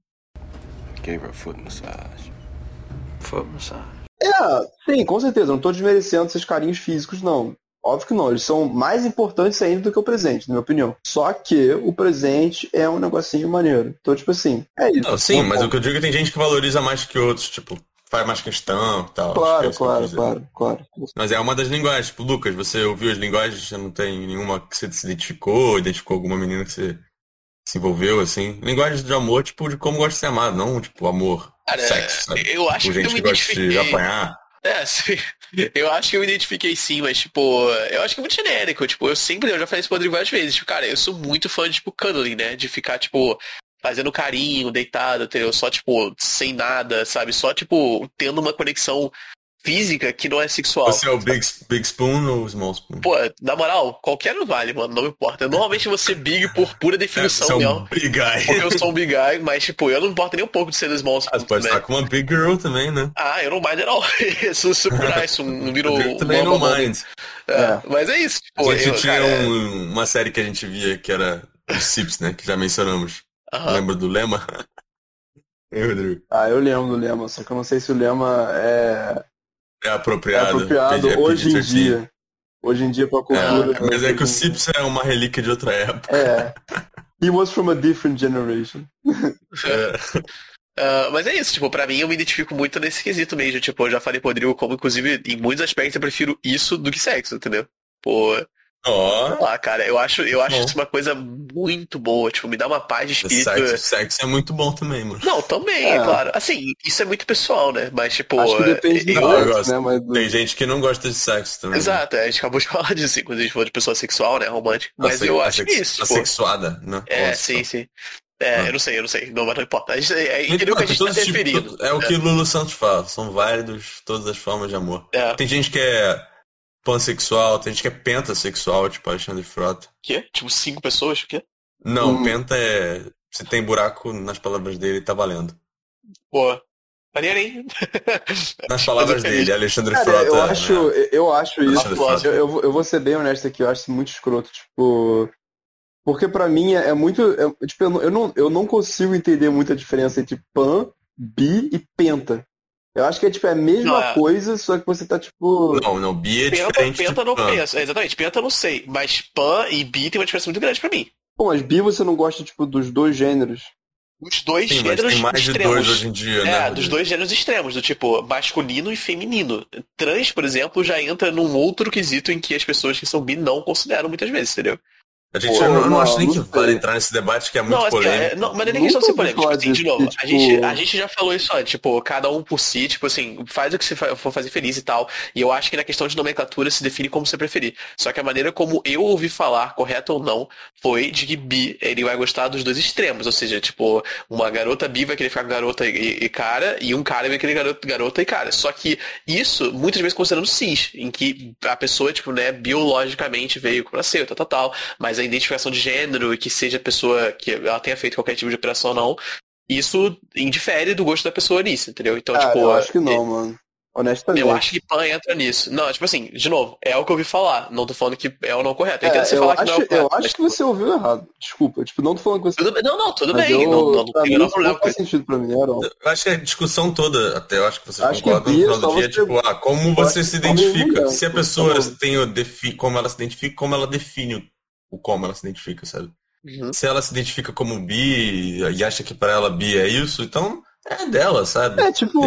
Gave her a foot massage. Foot massage. É, sim, com certeza. Não tô desmerecendo esses carinhos físicos, não. Óbvio que não, eles são mais importantes ainda do que o presente, na minha opinião. Só que o presente é um negocinho maneiro. Então, tipo assim, é isso. Não, sim, mas o que eu digo é que tem gente que valoriza mais que outros, tipo, faz mais questão e tal. Claro, é claro, claro, claro. Mas é uma das linguagens. Tipo, Lucas, você ouviu as linguagens, você não tem nenhuma que você se identificou, identificou alguma menina que você se envolveu, assim. Linguagens de amor, tipo, de como gosta de ser amado, não, tipo, amor, Cara, sexo, sabe? eu acho tipo, que gente eu me que gosta de apanhar. É, sim. Eu acho que eu me identifiquei sim, mas, tipo, eu acho que é muito genérico. Tipo, eu sempre, eu já falei isso pro Rodrigo várias vezes. Tipo, cara, eu sou muito fã de, tipo, cuddling, né? De ficar, tipo, fazendo carinho, deitado, entendeu? Só, tipo, sem nada, sabe? Só, tipo, tendo uma conexão física que não é sexual. Você é o Big, big Spoon ou Small Spoon? Pô, na moral, qualquer um vale, mano, não me importa. Eu normalmente vou ser big por pura definição você é mesmo. Big Guy. Porque eu sou um big guy, mas, tipo, eu não importo nem um pouco de ser do small Ah, spoon você pode estar com uma Big Girl também, né? Ah, eu não mind at all. Isso é super nice, um, um little... Eu também não mind. É, Mas é isso. Tipo, a gente eu, tinha cara, um- uma série que a gente via que era os Sips, né? Que já mencionamos. aham. Lembra do Lema? Eu, Rodrigo. Ah, eu lembro do lema, só que eu não sei se o lema é, É é apropriado. apropriado é hoje em PG-13. dia. Hoje em dia pra cultura. É, mas é que o. Sips é uma relíquia de outra época. É. He was from a different generation. É. Ah, mas é isso, tipo, pra mim eu me identifico muito nesse quesito mesmo. Tipo, eu já falei pro Rodrigo como, inclusive, em muitos aspectos eu prefiro isso do que sexo, entendeu? Pô, Ó, ah, cara, eu acho, eu acho Bom. isso uma coisa muito boa, tipo, me dá uma paz de espírito. sexo, sexo é muito bom também, mano. Não, também, é. É. claro. Assim, isso é muito pessoal, né? Mas, tipo. Acho que depende do eu- Não, eu sexo, gosto. né? Mas Tem gente que não gosta de sexo também. Exato, a gente acabou de falar disso, quando a gente falou de pessoa sexual, né? Romântica. A Mas eu a acho sex- é isso, tipo. Assexuada, né? É, Nossa. sim, sim. É, Ah. eu não sei, eu não sei. Não, mas não importa. A gente, é, Não entendeu o que a gente tá referindo. É o que Lulu Santos fala, são válidos todas as formas de amor. É. Tem gente que é pansexual, tem gente que é pentasexual, tipo Alexandre Frota. Quê? Tipo, cinco pessoas? O quê? Não, Hum. penta é. Se tem buraco nas palavras dele, tá valendo. Pô. Maneiro, hein? Nas palavras dele, Alexandre Cara, Frota. eu acho, né? eu acho isso. Eu, eu, vou- eu vou ser bem honesto aqui, eu acho isso muito escroto, tipo. Porque pra mim é, é muito. é- tipo, eu não, eu, não, eu não consigo entender muita diferença entre pan, bi e penta. Eu acho que é tipo é a mesma Não, é. coisa, só que você tá tipo. Não, não, bi é Penta, diferente penta de não penso. É, Exatamente, penta eu não sei. Mas pan e bi tem uma diferença muito grande pra mim. Pô, mas bi você não gosta, tipo, dos dois gêneros. Os dois Sim, mas gêneros tem mais de extremos. dois hoje em dia, né? É, dos dois gêneros extremos, do tipo masculino e feminino. Trans, por exemplo, já entra num outro quesito em que as pessoas que são bi não consideram muitas vezes, entendeu? A gente, Pô, não, eu não não, acho nem não que sei. vale entrar nesse debate que é muito não, assim, polêmico. é, não, mas não é nem questão de ser polêmico. Tipo assim, de novo, que, a, tipo- gente, a gente já falou isso antes, tipo, cada um por si, tipo assim, faz o que você for fazer feliz e tal. E eu acho que na questão de nomenclatura se define como você preferir. Só que a maneira como eu ouvi falar, correto ou não, foi de que bi, ele vai gostar dos dois extremos. Ou seja, tipo, uma garota bi vai querer ficar com garota e, e cara, e um cara vai querer garota, garota e cara. Só que isso, muitas vezes considerando cis, em que a pessoa, tipo, né, biologicamente veio pra ser, tal, tal, tal. Mas a identificação de gênero e que seja a pessoa que ela tenha feito qualquer tipo de operação ou não, isso indifere do gosto da pessoa nisso, entendeu? Então, Ah, tipo. eu acho que não, mano. Honestamente. Eu acho que pan entra nisso. Não, tipo assim, de novo, é o que eu ouvi falar. Não tô falando que é ou não correto. Eu É, entendo você eu falar que não é acho, o correto. eu mas, acho que você ouviu errado. Desculpa. Tipo, não tô falando que você. Tudo. Não, não, tudo Mas bem. eu- não, não, não pra tem mim, o menor isso problema não com faz sentido pra mim, Aaron. Eu acho que a discussão toda, até eu acho que vocês Acho que concordam bi no é final do dia, você- tipo, ah, como você se identifica. não, Se a pessoa tem o defi como ela se identifica, como ela define o- como ela se identifica, sabe? Uhum. Se ela se identifica como bi e acha que pra ela bi é isso, então é dela, sabe? É, tipo,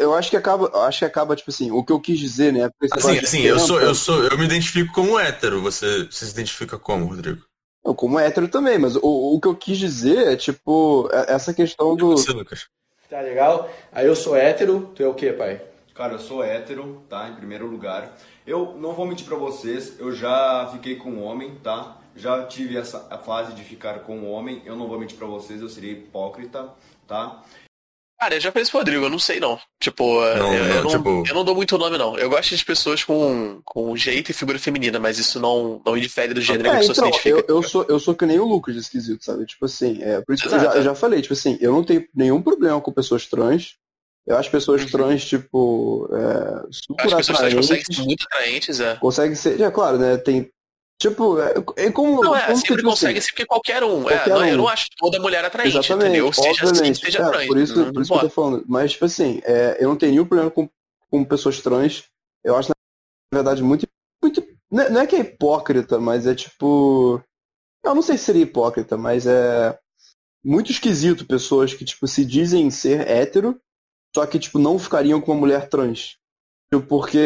eu acho que acaba, acho que acaba, tipo assim, o que eu quis dizer, né? Assim, assim, eu sou, eu sou, eu me identifico como hétero. Você, você se identifica como, Rodrigo? Eu, como hétero também, mas o, o que eu quis dizer é, tipo, é- essa questão do. Você, Lucas? Tá legal? Aí eu sou hétero, tu é o quê, pai? Cara, eu sou hétero, tá? Em primeiro lugar. Eu não vou mentir pra vocês, eu já fiquei com um homem, tá? Já tive essa a fase de ficar com um homem, eu não vou mentir pra vocês, eu seria hipócrita, tá? Cara, eu já isso pro Rodrigo, eu não sei não. Tipo, Não, eu, não, eu não, tipo- eu não dou muito nome não. Eu gosto de pessoas com, com jeito e figura feminina, mas isso não, não indifere do gênero que a É, pessoa então, se identifica. eu, eu, sou, eu sou que nem o Lucas de esquisito, sabe? Tipo assim, é, por isso que eu já, eu já falei, tipo assim, eu não tenho nenhum problema com pessoas trans. Eu acho pessoas trans, tipo, é, Uhum. Super que as pessoas trans conseguem atraentes. ser muito atraentes, é. Consegue ser, é claro, né? Tem, tipo, é, é como... Não, é, como que, sempre tipo assim, consegue ser porque qualquer um. é, qualquer não, Eu um. não acho toda mulher atraente, Exatamente, entendeu? Seja assim, seja É, atraente. por isso, não- por isso não que eu tô falando. Mas, tipo assim, é, eu não tenho nenhum problema com, com pessoas trans. Eu acho, na verdade, muito. muito não é- não é que é hipócrita, mas é tipo. Eu não sei se seria hipócrita, mas é muito esquisito pessoas que, tipo, se dizem ser hétero, só que, tipo, não ficariam com uma mulher trans. Tipo, porque.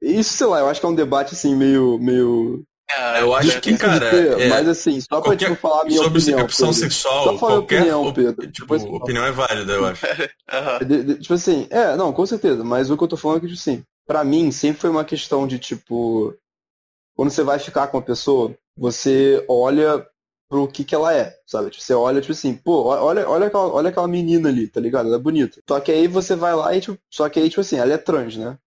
Isso, sei lá, eu acho que é um debate, assim, meio. meio É, Eu acho que, cara, é, mas assim, só pra qualquer- tipo, falar a minha sobre opinião. opção Pedro. sexual, Só falar a qualquer opinião, op- Pedro. tipo, Depois opinião é válida, eu acho. Aham. De- de- tipo assim, é, não, com certeza, mas o que eu tô falando é que, tipo assim, pra mim sempre foi uma questão de, tipo, quando você vai ficar com a pessoa, você olha pro que que ela é, sabe? Tipo, você olha, tipo assim, pô, olha, olha, aquela, olha aquela menina ali, tá ligado? Ela é bonita. Só que aí você vai lá e, tipo, só que aí, tipo assim, ela é trans, né?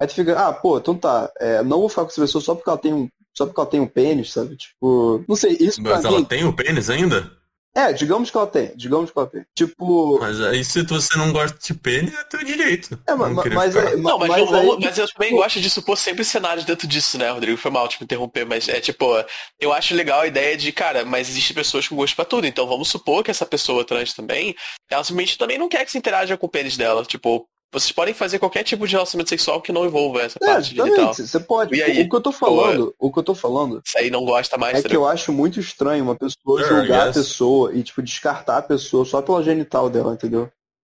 Aí tu fica, ah, pô, então tá, é, não vou ficar com essa pessoa só porque ela tem um, só porque ela tem um pênis, sabe? Tipo, não sei, isso pra Mas mim... ela tem o pênis ainda? É, digamos que ela tem, digamos que ela tem. Tipo, Mas aí se você não gosta de pênis, é teu direito. É, mas ficar. é- Não, mas, mas vamos- aí, mas eu também tipo- gosto de supor sempre cenários dentro disso, né, Rodrigo? Foi mal, tipo, interromper, mas é tipo, eu acho legal a ideia de, cara, mas existem pessoas com gosto pra tudo, então vamos supor que essa pessoa trans também, ela simplesmente também não quer que se interaja com o pênis dela. Tipo, vocês podem fazer qualquer tipo de relacionamento sexual que não envolva essa É, parte genital. exatamente, você pode. E aí? O que eu tô falando, o que eu tô falando Isso aí não gosta mais, é que entendeu? eu acho muito estranho uma pessoa Sure, julgar yes. a pessoa e, tipo, descartar a pessoa só pela genital dela, entendeu?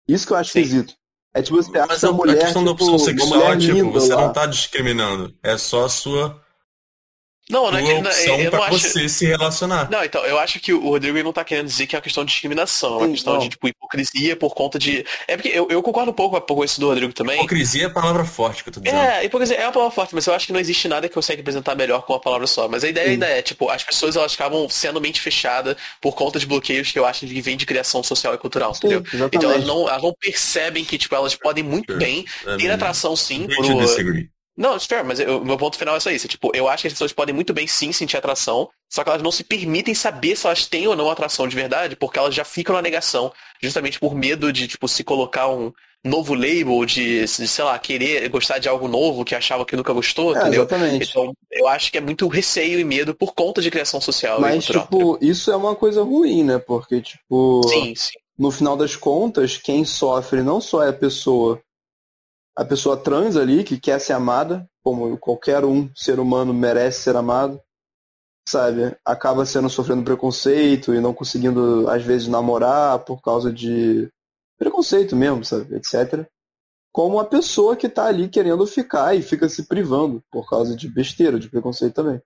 Isso que eu acho Sim. esquisito. É tipo, você acha Mas uma a, mulher, a questão da tipo, opção uma sexual é tipo, linda você lá. não tá discriminando. É só a sua, Não, não é que. não, opção eu não pra acho. você se relacionar. Não, então, eu acho que o Rodrigo não tá querendo dizer que é uma questão de discriminação, é uma questão não. de, tipo, hipocrisia por conta de. É porque eu, eu concordo um pouco com isso do Rodrigo também. Hipocrisia é a palavra forte que eu tô dizendo. É, hipocrisia é uma palavra forte, mas eu acho que não existe nada que consegue apresentar melhor com uma palavra só. Mas a ideia Sim. ainda é, tipo, as pessoas elas acabam sendo mente fechada por conta de bloqueios que eu acho que vem de criação social e cultural, Sim, entendeu? exatamente. Então elas não, elas não percebem que, tipo, elas podem muito bem ter atração sim por. Não, fair, mas o meu ponto final é só isso. Tipo, eu acho que as pessoas podem muito bem sim sentir atração, só que elas não se permitem saber se elas têm ou não atração de verdade, porque elas já ficam na negação, justamente por medo de, tipo, se colocar um novo label, de, de, sei lá, querer gostar de algo novo que achava que nunca gostou, É, entendeu? exatamente. Então, eu acho que é muito receio e medo por conta de criação social Mas, cultural. tipo, isso é uma coisa ruim, né? Porque, tipo, sim, sim. no final das contas, quem sofre não só é a pessoa, a pessoa trans ali que quer ser amada, como qualquer um ser humano merece ser amado, sabe? Acaba sendo sofrendo preconceito e não conseguindo às vezes namorar por causa de preconceito mesmo, sabe? Etc. Como a pessoa que tá ali querendo ficar e fica se privando por causa de besteira, de preconceito também.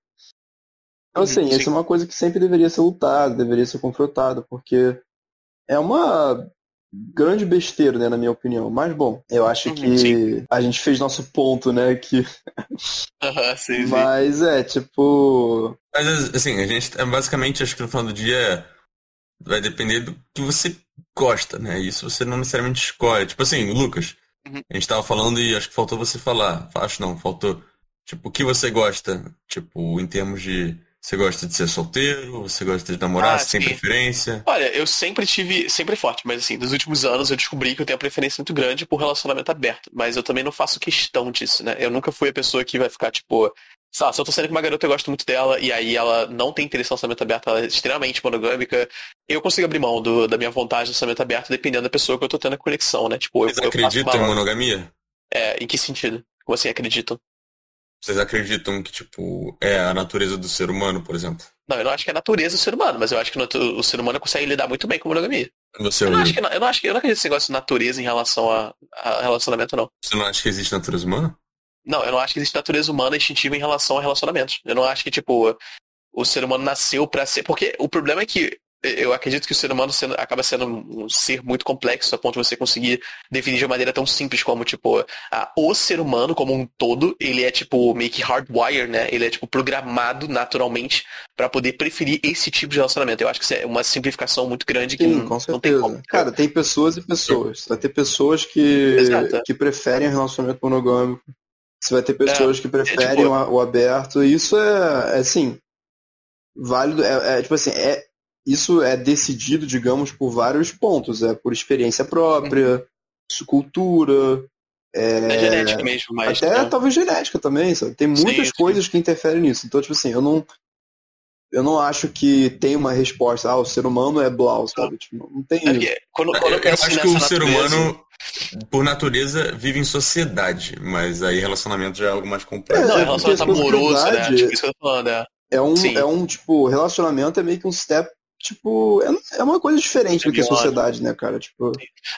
Então, Uhum, assim, sim. essa é uma coisa que sempre deveria ser lutada, deveria ser confrontada, porque é uma grande besteira, né, na minha opinião. Mas, bom, eu acho que sim. a gente fez nosso ponto, né, sim, sim. Mas, é, tipo... Mas assim, a gente é basicamente, acho que no final do dia vai depender do que você gosta, né? Isso você não necessariamente escolhe. Tipo assim, Lucas, Uhum. a gente tava falando e acho que faltou você falar. Acho não, faltou. Tipo, o que você gosta? Tipo, em termos de. Você gosta de ser solteiro? Você gosta de namorar? Ah, você tem sim. preferência? Olha, eu sempre tive, sempre forte, mas assim, nos últimos anos eu descobri que eu tenho uma preferência muito grande por relacionamento aberto, mas eu também não faço questão disso, né? Eu nunca fui a pessoa que vai ficar, tipo, sei lá, se eu tô saindo com uma garota eu gosto muito dela, e aí ela não tem interesse no relacionamento aberto, ela é extremamente monogâmica, eu consigo abrir mão do- da minha vontade do relacionamento aberto dependendo da pessoa que eu tô tendo a conexão, né? Tipo, eu, Vocês eu acreditam em uma... monogamia? É, em que sentido? Como assim acreditam? Vocês acreditam que, tipo, é a natureza do ser humano, por exemplo? Não, eu não acho que é a natureza do ser humano, mas eu acho que o ser humano consegue lidar muito bem com monogamia. Você, Eu não acho que, eu não acho que, eu não acredito nesse negócio de natureza em relação a, a relacionamento, não. você não acha que existe natureza humana? Não, eu não acho que existe natureza humana instintiva em relação a relacionamentos. Eu não acho que, tipo, o ser humano nasceu pra ser. Porque o problema é que eu acredito que o ser humano sendo, acaba sendo um ser muito complexo a ponto de você conseguir definir de uma maneira tão simples como, tipo, a, o ser humano como um todo, ele é, tipo, meio que hardwire, né? Ele é, tipo, programado naturalmente para poder preferir esse tipo de relacionamento. Eu acho que isso é uma simplificação muito grande que Sim, não, com não certeza. tem como. Cara, tem pessoas e pessoas. Vai ter pessoas que, Exato. que preferem o relacionamento monogâmico. Você vai ter pessoas É, que preferem tipo- o, aberto. Isso é, é, assim, válido. É, é, tipo assim, é, isso é decidido, digamos, por vários pontos. É por experiência própria, su- cultura. É, É genética mesmo, mas. até né? talvez genética também, sabe? Tem muitas sim. coisas que interferem nisso. Então, tipo assim, eu não. Eu não acho que tem uma resposta, ah, o ser humano é blau, sabe? Tipo, não tem É quando, quando Eu, eu acho que o ser natureza- humano, por natureza, vive em sociedade, mas aí relacionamento já é algo mais complexo. Não, É, relacionamento amoroso, né? sociedade- Tipo, isso que eu tô falando, é. É um, Sim. é um, tipo, relacionamento é meio que um step, tipo, é, é uma coisa diferente do que a sociedade, né, cara? Tipo,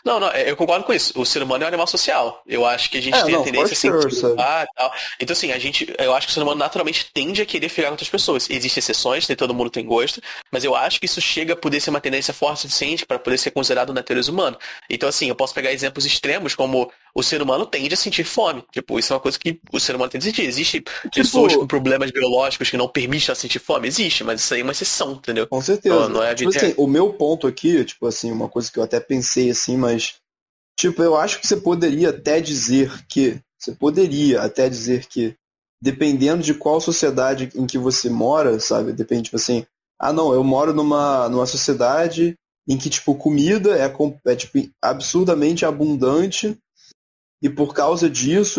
Não, não, eu concordo com isso. O ser humano é um animal social. Eu acho que a gente É, tem não, a tendência assim, sure, ah, tal. Então, assim, a gente, eu acho que o ser humano naturalmente tende a querer ficar com outras pessoas. Existem exceções, nem todo mundo tem gosto, mas eu acho que isso chega a poder ser uma tendência forte o suficiente para poder ser considerado natureza humana. Então, assim, eu posso pegar exemplos extremos como o ser humano tende a sentir fome. Tipo, isso é uma coisa que o ser humano tende a sentir. Existe pessoas com problemas biológicos que não permitem sentir fome? Existe, mas isso aí é uma exceção, entendeu? com certeza. Não, não é a tipo assim, o meu ponto aqui, tipo assim, uma coisa que eu até pensei assim, mas, tipo, eu acho que você poderia até dizer que, você poderia até dizer que, dependendo de qual sociedade em que você mora, sabe? Depende, tipo assim, ah, não, eu moro numa, numa sociedade em que, tipo, comida é, é tipo, absurdamente abundante e por causa disso,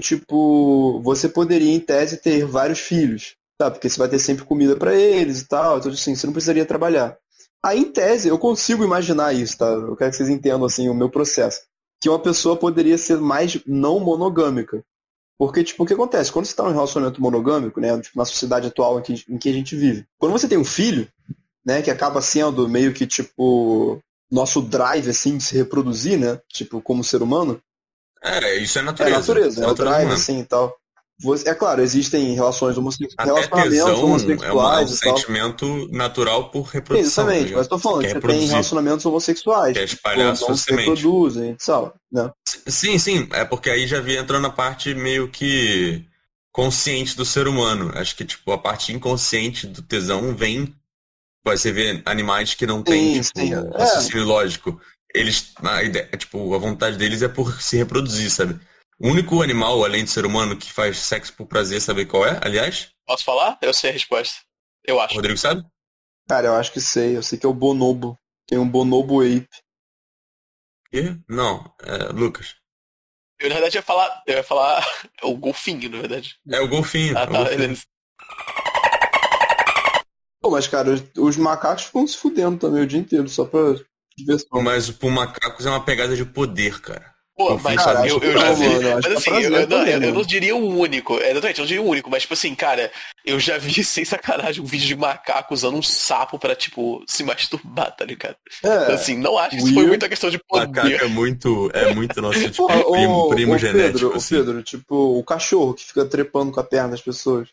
tipo, você poderia, em tese, ter vários filhos, tá? Porque você vai ter sempre comida pra eles e tal, então, assim, você não precisaria trabalhar. Aí, em tese, eu consigo imaginar isso, tá? Eu quero que vocês entendam, assim, o meu processo. Que uma pessoa poderia ser mais não monogâmica. Porque, tipo, o que acontece? Quando você está num relacionamento monogâmico, né, tipo, na sociedade atual em que, em que a gente vive, quando você tem um filho, né, que acaba sendo meio que, tipo, nosso drive, assim, de se reproduzir, né, tipo, como ser humano, É, isso é é natureza. natureza, Isso é o drive, assim, e tal. Você- é claro, existem relações homossexuais, relacionamentos tesão é um, é um homossexuais sentimento natural por reprodução. Exatamente, tá mas tô falando, Quer você tem relacionamentos homossexuais. Quer que, espalhar a tipo, sua não se semente. reproduzem, e tal, né? Sim, sim, é porque aí já vem entrando na parte meio que consciente do ser humano. Acho que, tipo, a parte inconsciente do tesão vem. Você vê animais que não têm, tipo, sim, é. lógico. Eles, a ideia, tipo, a vontade deles é por se reproduzir, sabe? O único animal, além do ser humano, que faz sexo por prazer, sabe qual é, aliás? Posso falar? Eu sei a resposta. Eu acho. O Rodrigo sabe? Cara, eu acho que sei, eu sei que é o bonobo. Tem um bonobo ape. Quê? Não, é, Lucas. Eu, na verdade, ia falar. Eu ia falar o golfinho, na verdade. É o golfinho. Ah, é o tá. golfinho. beleza. Pô, mas cara, os, os macacos ficam se fudendo também o dia inteiro, só pra diversão. Mas pro macacos é uma pegada de poder, cara. Pô, Golfinho mas sabe eu, de eu já vi. eu Mas é assim, eu, eu não, eu- eu mano. não diria o único. É, Exatamente, eu não diria o único, mas tipo assim, cara, eu já vi sem sacanagem um vídeo de macaco usando um sapo pra, tipo, se masturbar, tá ligado? É, assim, não acho que isso foi muita questão de Macaco poder. é muito, é muito nosso tipo, primo, primo ô, genético. Pedro, assim. Pedro, tipo, o cachorro que fica trepando com a perna das pessoas.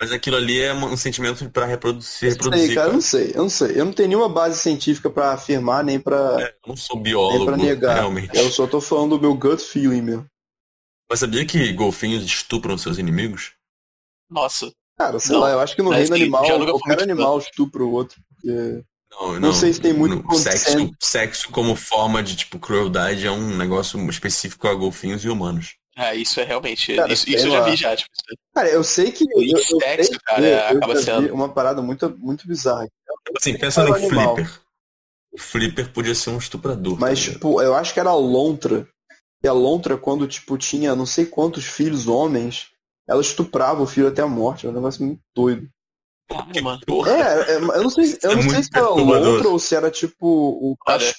Mas aquilo ali é um sentimento pra reprodu se Não reproduzir. sei, cara, eu não sei, eu não sei. Eu não tenho nenhuma base científica pra afirmar, nem pra, É, eu não sou nem biólogo, pra negar. realmente. Eu só tô falando do meu gut feeling mesmo. Mas sabia que golfinhos estupram seus inimigos? Nossa. Cara, sei Não, lá, eu acho que no mas reino animal, fui qualquer animal estupra o outro. Porque... Não, Não sei se tem muito no- consent. sexo, sexo como forma de tipo crueldade é um negócio específico a golfinhos e humanos. É, isso é realmente. Cara, isso isso eu já vi já, tipo. Cara, eu sei que. Eu, eu, eu Sexo, cara, eu acaba sendo. uma parada muito, muito bizarra. Assim, pensa no o animal. Flipper. O Flipper podia ser um estuprador. Mas, tá ligado? tipo, eu acho que era a Lontra. E a Lontra, quando, tipo, tinha não sei quantos filhos homens, ela estuprava o filho até a morte. Era um negócio muito doido. Caralho, mano. Porra. É, é, eu não sei, eu É não sei se era. Lontra ou se era, tipo, o Olha.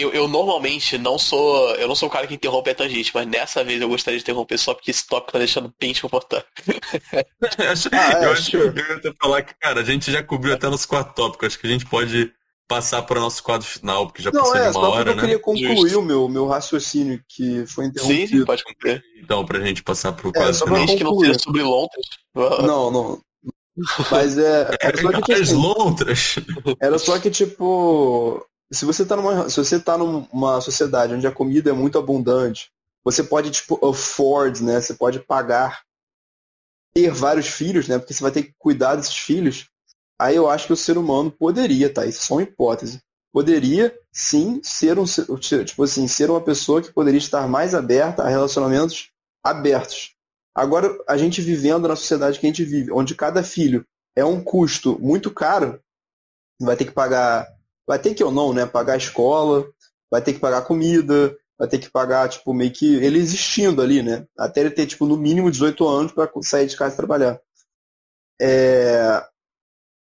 Eu, eu normalmente não sou. Eu não sou o cara que interrompe a tangente, mas nessa vez eu gostaria de interromper só porque esse tópico tá deixando bem desconfortável. Eu acho, Ah, é, eu acho que eu ia até falar que, cara, a gente já cobriu até nos quatro tópicos. Acho que a gente pode passar para o nosso quadro final, porque já Não, passou é, de uma só hora, eu né? queria concluir Justo. o meu, meu raciocínio que foi interrompido. sim, pode cumprir. Então, pra gente passar pro É, quadro só pra final. Que não concluir. seja sobre Londres. Não, não. Mas é. Era só que, tipo, As assim, era só que, tipo. Se você tá numa. Se você tá numa sociedade onde a comida é muito abundante, você pode, tipo, afford, né? Você pode pagar ter vários filhos, né? Porque você vai ter que cuidar desses filhos. Aí eu acho que o ser humano poderia, tá? Isso é só uma hipótese. Poderia sim ser um tipo assim, ser uma pessoa que poderia estar mais aberta a relacionamentos abertos. Agora, a gente vivendo na sociedade que a gente vive, onde cada filho é um custo muito caro, vai ter que pagar, vai ter que ou não, né? Pagar a escola, vai ter que pagar comida, vai ter que pagar, tipo, meio que ele existindo ali, né? Até ele ter, tipo, no mínimo 18 anos para sair de casa e trabalhar. É...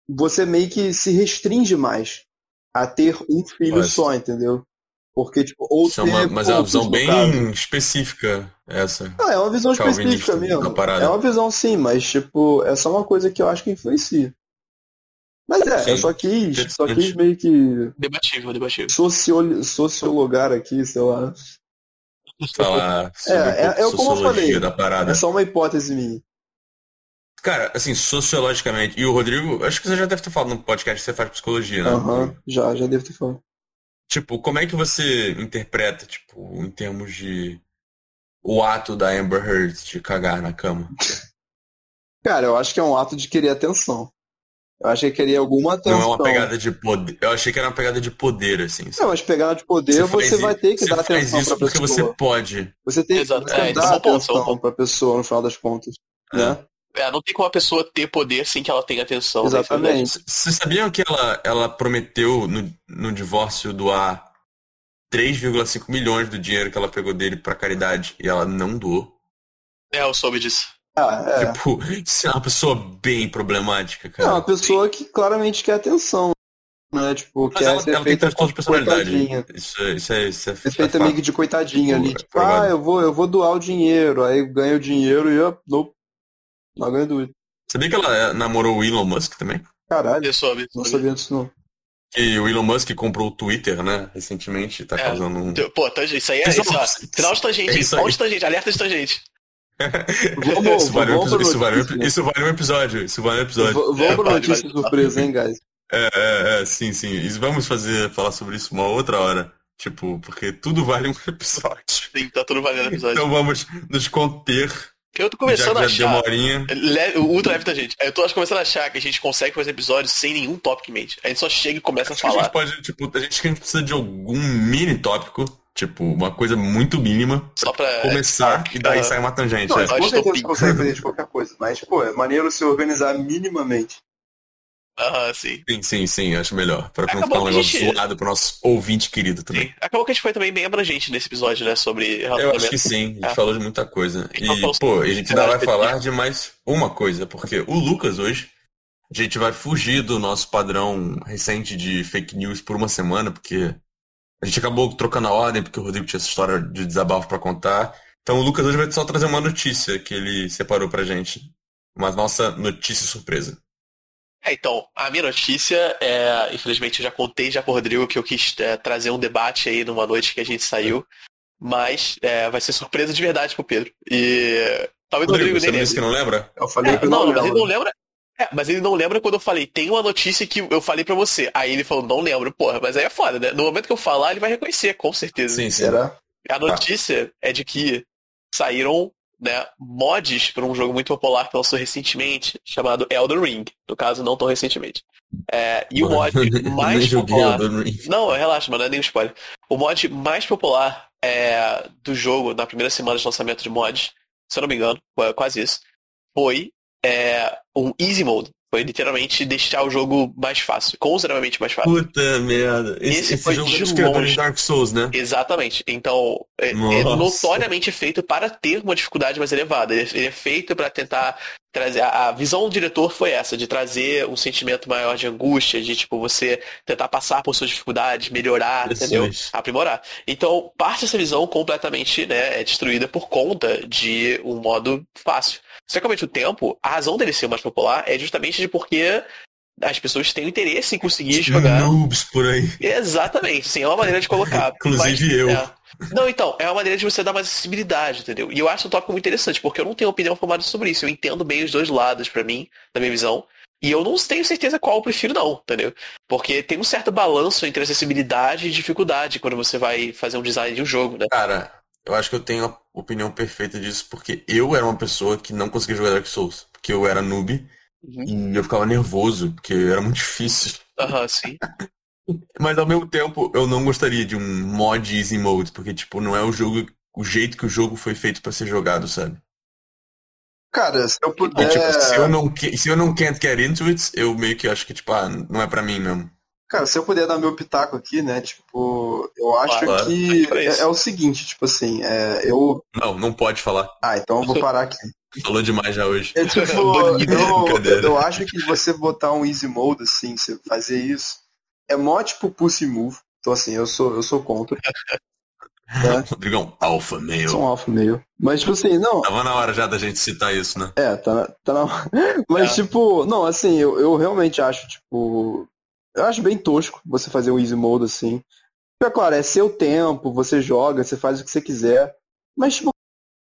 Você meio que se restringe mais a ter um filho Mas- só, entendeu? Porque, tipo, ou Isso é uma- ter mas é uma visão bem caso. específica essa. Ah, é uma visão específica mesmo. É uma visão sim, mas tipo, é só uma coisa que eu acho que influencia. Mas é, Sim, eu só quis, só quis meio que Debatível, debatível. socio, sociologar aqui, sei lá. Falar sobre É, é, é como eu falei, da parada. é só uma hipótese minha. Cara, assim, sociologicamente. E o Rodrigo, acho que você já deve ter falado no podcast que você faz psicologia, né? Aham, já, já devo ter falado. Tipo, como é que você interpreta, tipo, em termos de o ato da Amber Heard de cagar na cama? Cara, eu acho que é um ato de querer atenção. Eu acho que queria alguma Não atenção. é uma pegada de poder. Eu achei que era uma pegada de poder, assim. Não, mas pegada de poder, você, faz vai ter que você dar faz atenção isso pra porque pessoa. você pode. Você tem Exato, você é, isso é ponto, é atenção pra pessoa no final das contas. Né? É, não tem como a pessoa ter poder sem que ela tenha atenção. né? Exatamente. C- Vocês sabiam que ela, ela prometeu no, no divórcio doar 3,5 milhões do dinheiro que ela pegou dele pra caridade e ela não doou? É, eu soube disso. Ah, é. Tipo, isso é uma pessoa bem problemática, É cara. uma pessoa que claramente quer atenção. Né? Tipo, Mas quer ela, ser ela tem feita transtorno de personalidade. coitadinha. Isso, é- isso é, isso é, é feita fato. meio que de coitadinha ali. É Tipo, ah, eu vou, eu vou doar o dinheiro. Aí ganha o dinheiro e eu não, não ganho doido. Sabia que ela é, namorou o Elon Musk também? Caralho, Eu soube. não sabia disso não. E o Elon Musk comprou o Twitter, né? Recentemente, tá É. causando um. Pô, tangente, isso aí é Isso- isso, ó. Final de tangente, é isso aí. de tangente, alerta de tangente. Vamos, isso, vale um vamos episódio, pra isso, vale um, isso vale um episódio. Isso vale um episódio. V- Vamos É, vale, notícia vale. surpresa, hein, guys? É, é, é, sim, sim. E vamos fazer, falar sobre isso uma outra hora. Tipo, porque tudo vale um episódio. Sim, tá tudo valendo episódio. Então vamos nos conter, eu tô já começando a já deu uma achar. horinha. Le- O ultra leve tangente. Eu tô acho, começando a achar que a gente consegue fazer episódios sem nenhum topic em mente. A gente só chega e começa a Acho a falar. gente pode, tipo, a gente, a gente precisa de algum mini tópico, tipo, uma coisa muito mínima, Só pra. começar e daí Ah. sai uma tangente. Não, é. mas com certeza consegue fazer de qualquer coisa. Mas, pô, é maneiro se organizar minimamente. Aham, sim. Sim, sim, sim, acho melhor. Pra não ficar um negócio gente- zoado pro nosso ouvinte querido também. sim. Acabou que a gente foi também bem abrangente nesse episódio, né? Sobre Eu acho que sim, a gente É. falou de muita coisa. E, pô, a gente ainda vai falar de mais uma coisa, porque o Lucas hoje, a gente vai fugir do nosso padrão recente de fake news por uma semana, porque a gente acabou trocando a ordem, porque o Rodrigo tinha essa história de desabafo pra contar. Então o Lucas hoje vai só trazer uma notícia que ele separou pra gente. Uma nossa notícia surpresa. É, então, a minha notícia é, infelizmente eu já contei já pro Rodrigo que eu quis é, trazer um debate aí numa noite que a gente saiu, mas é, vai ser surpresa de verdade pro Pedro. E talvez o Rodrigo, Rodrigo você nem não disse que não lembra? Eu falei É, que não, não, mas ele lembro. não lembra. É, mas ele não lembra quando eu falei, tem uma notícia que eu falei pra você. Aí ele falou, não lembro, porra, mas aí é foda, né? No momento que eu falar, ele vai reconhecer, com certeza. Sim. Será? A notícia é de que saíram né, mods para um jogo muito popular que lançou recentemente, chamado Elden Ring. No caso, não tão recentemente. É, e o mod mais joguei popular. Elden Ring. Não, relaxa, mano, não é nem um spoiler. O mod mais popular é, do jogo na primeira semana de lançamento de mods, se eu não me engano, foi quase isso, foi é, um Easy Mode. Foi literalmente deixar o jogo mais fácil, consideravelmente mais fácil. Puta merda. Esse, Esse esse foi jogo de é dos criadores longe. de Dark Souls, né? Exatamente. Então, é, é notoriamente feito para ter uma dificuldade mais elevada. Ele, ele é feito para tentar trazer. A, a visão do diretor foi essa, de trazer um sentimento maior de angústia, de tipo, você tentar passar por suas dificuldades, melhorar, entendeu? Aprimorar. Então, parte dessa visão completamente né, é destruída por conta de um modo fácil. Só que ao mesmo tempo, a razão dele ser mais popular é justamente de porque as pessoas têm interesse em conseguir jogar. Noobs por aí. Exatamente, sim, é uma maneira de colocar. Inclusive eu. é. Não, então, é uma maneira de você dar mais acessibilidade, entendeu? E eu acho um tópico muito interessante, porque eu não tenho opinião formada sobre isso. Eu entendo bem os dois lados, pra mim, na minha visão. E eu não tenho certeza qual eu prefiro, não, entendeu? Porque tem um certo balanço entre acessibilidade e dificuldade quando você vai fazer um design de um jogo, né? Cara, eu acho que eu tenho a opinião perfeita disso, porque eu era uma pessoa que não conseguia jogar Dark Souls. Porque eu era noob Uhum. e eu ficava nervoso, porque era muito difícil. Aham, sim. Mas ao mesmo tempo, eu não gostaria de um mod easy mode, porque tipo, não é o jogo, o jeito que o jogo foi feito pra ser jogado, sabe? Cara, se eu E, puder. tipo, se eu não que- se eu não can't get into it, eu meio que acho que tipo, ah, não é pra mim mesmo. Cara, se eu puder dar meu pitaco aqui, né? Tipo, eu acho Claro, que isso. é, é o seguinte, tipo assim, é, eu. Não, não pode falar. Ah, então eu vou parar aqui. Falou demais já hoje. É tipo, eu, eu acho que você botar um easy mode, assim, você fazer isso, é mó tipo pussy move. Então assim, eu sou, eu sou contra. Né? Rodrigão, alfa male. Sou um alfa meio. Mas tipo assim, não. Tava na hora já da gente citar isso, né? É, tá na. Tá na... Mas É. tipo, não, assim, eu, eu realmente acho, tipo. Eu acho bem tosco você fazer um easy mode assim. É claro, é seu tempo, você joga, você faz o que você quiser. Mas, tipo,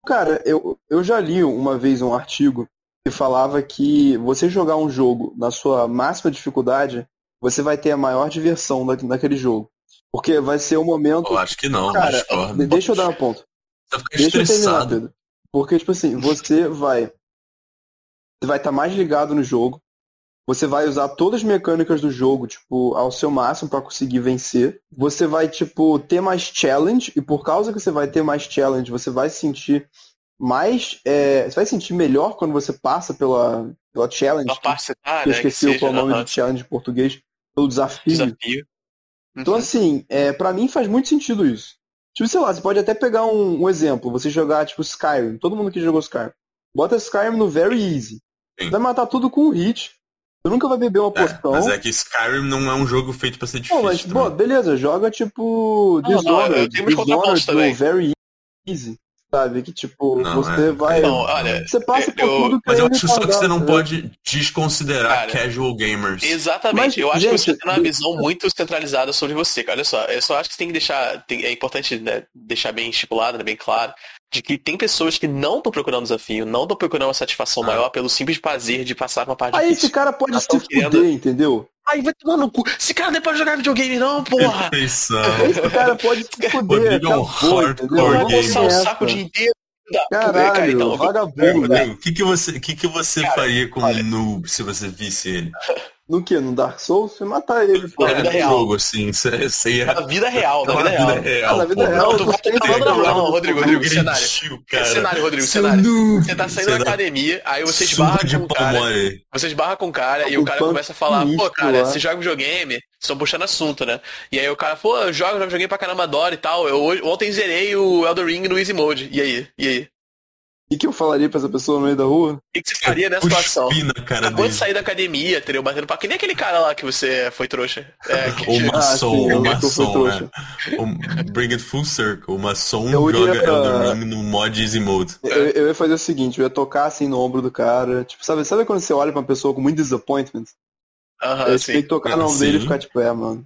cara, eu, eu já li uma vez um artigo que falava que você jogar um jogo na sua máxima dificuldade, você vai ter a maior diversão da, naquele jogo. Porque vai ser o momento. Eu acho que não, Cara, discordo. deixa eu dar um ponto. Deixa eu terminar, estressado. Pedro. Porque, tipo assim, você vai. Você vai estar mais ligado no jogo. Você vai usar todas as mecânicas do jogo, tipo, ao seu máximo para conseguir vencer. Você vai, tipo, ter mais challenge. E por causa que você vai ter mais challenge, você vai se sentir mais. é, você vai se sentir melhor quando você passa pela, pela challenge. A parte você tá, que eu né? Que esqueci seja, qual é o nome aham, de challenge em português. Pelo desafio. desafio. Então, Uhum. assim, é, para mim faz muito sentido isso. Tipo, sei lá, você pode até pegar um, um exemplo, você jogar, tipo, Skyrim. Todo mundo que jogou Skyrim. Bota Skyrim no very easy. Sim. Vai matar tudo com um hit. Você nunca vai beber uma É, poção. mas é que Skyrim não é um jogo feito pra ser difícil. mas, também. pô, beleza, joga tipo Não, não, eu Dishonored. tenho Dishonored também. no very easy. Sabe? Que tipo, Não, você é. vai. Não, olha, Você passa por eu- tudo que Mas eu é acho só que você não retardado, pode desconsiderar Cara, casual gamers. Exatamente. Mas, eu acho gente, que você tem uma do- visão muito centralizada sobre você, cara. Olha só, eu só acho que você tem que deixar. tem- é importante né, deixar bem estipulado, né, bem claro, de que tem pessoas que não estão procurando desafio, não estão procurando uma satisfação Ah. maior pelo simples prazer de passar uma parte Aí difícil. esse cara pode se tão fuder, querendo- entendeu? Aí vai tomar no cu. Esse cara não é pra jogar videogame, não, porra! Perfeição. Esse cara pode se fuder. Rodrigo é um hardcore gamer. coçar o saco dia inteiro. Caralho, Cara, então, vagabundo. O que, que você, que que você Cara, faria com olha. um noob se você visse ele? No que? No Dark Souls? Você matar ele, pô. Na É, vida no real. jogo, assim, você, você ia... Na vida real, na vida real. Ah, na vida real, Não, tá não, não, Rodrigo, Rodrigo, cenário. Cenário, Rodrigo, cenário. Você tá saindo da academia, aí você esbarra com o cara. Você esbarra com o cara e Um o cara começa a falar, pô, cara, você joga videogame? Vocês estão puxando assunto, né? E aí o cara, pô, eu jogo, jogo videogame pra caramba, adoro e tal. Eu ontem zerei o Elder Ring no Easy Mode. E aí? E aí? O que, eu falaria pra essa pessoa no meio da rua? O que, que você faria nessa situação? Cara Acabou de dele. sair da academia, entendeu? Batendo papo. Que nem aquele cara lá que você foi trouxa. É, que- O maçom, sim, o maçom, trouxa. né? O Bring It Full Circle. O maçom Eu joga ia- Elden Ring no mod Easy Mode. Eu, eu ia fazer o seguinte, eu ia tocar assim no ombro do cara. Tipo, sabe, sabe quando você olha pra uma pessoa com muito disappointment? Aham, você sim. tem que tocar no Ah, ombro dele e ficar tipo, é, mano.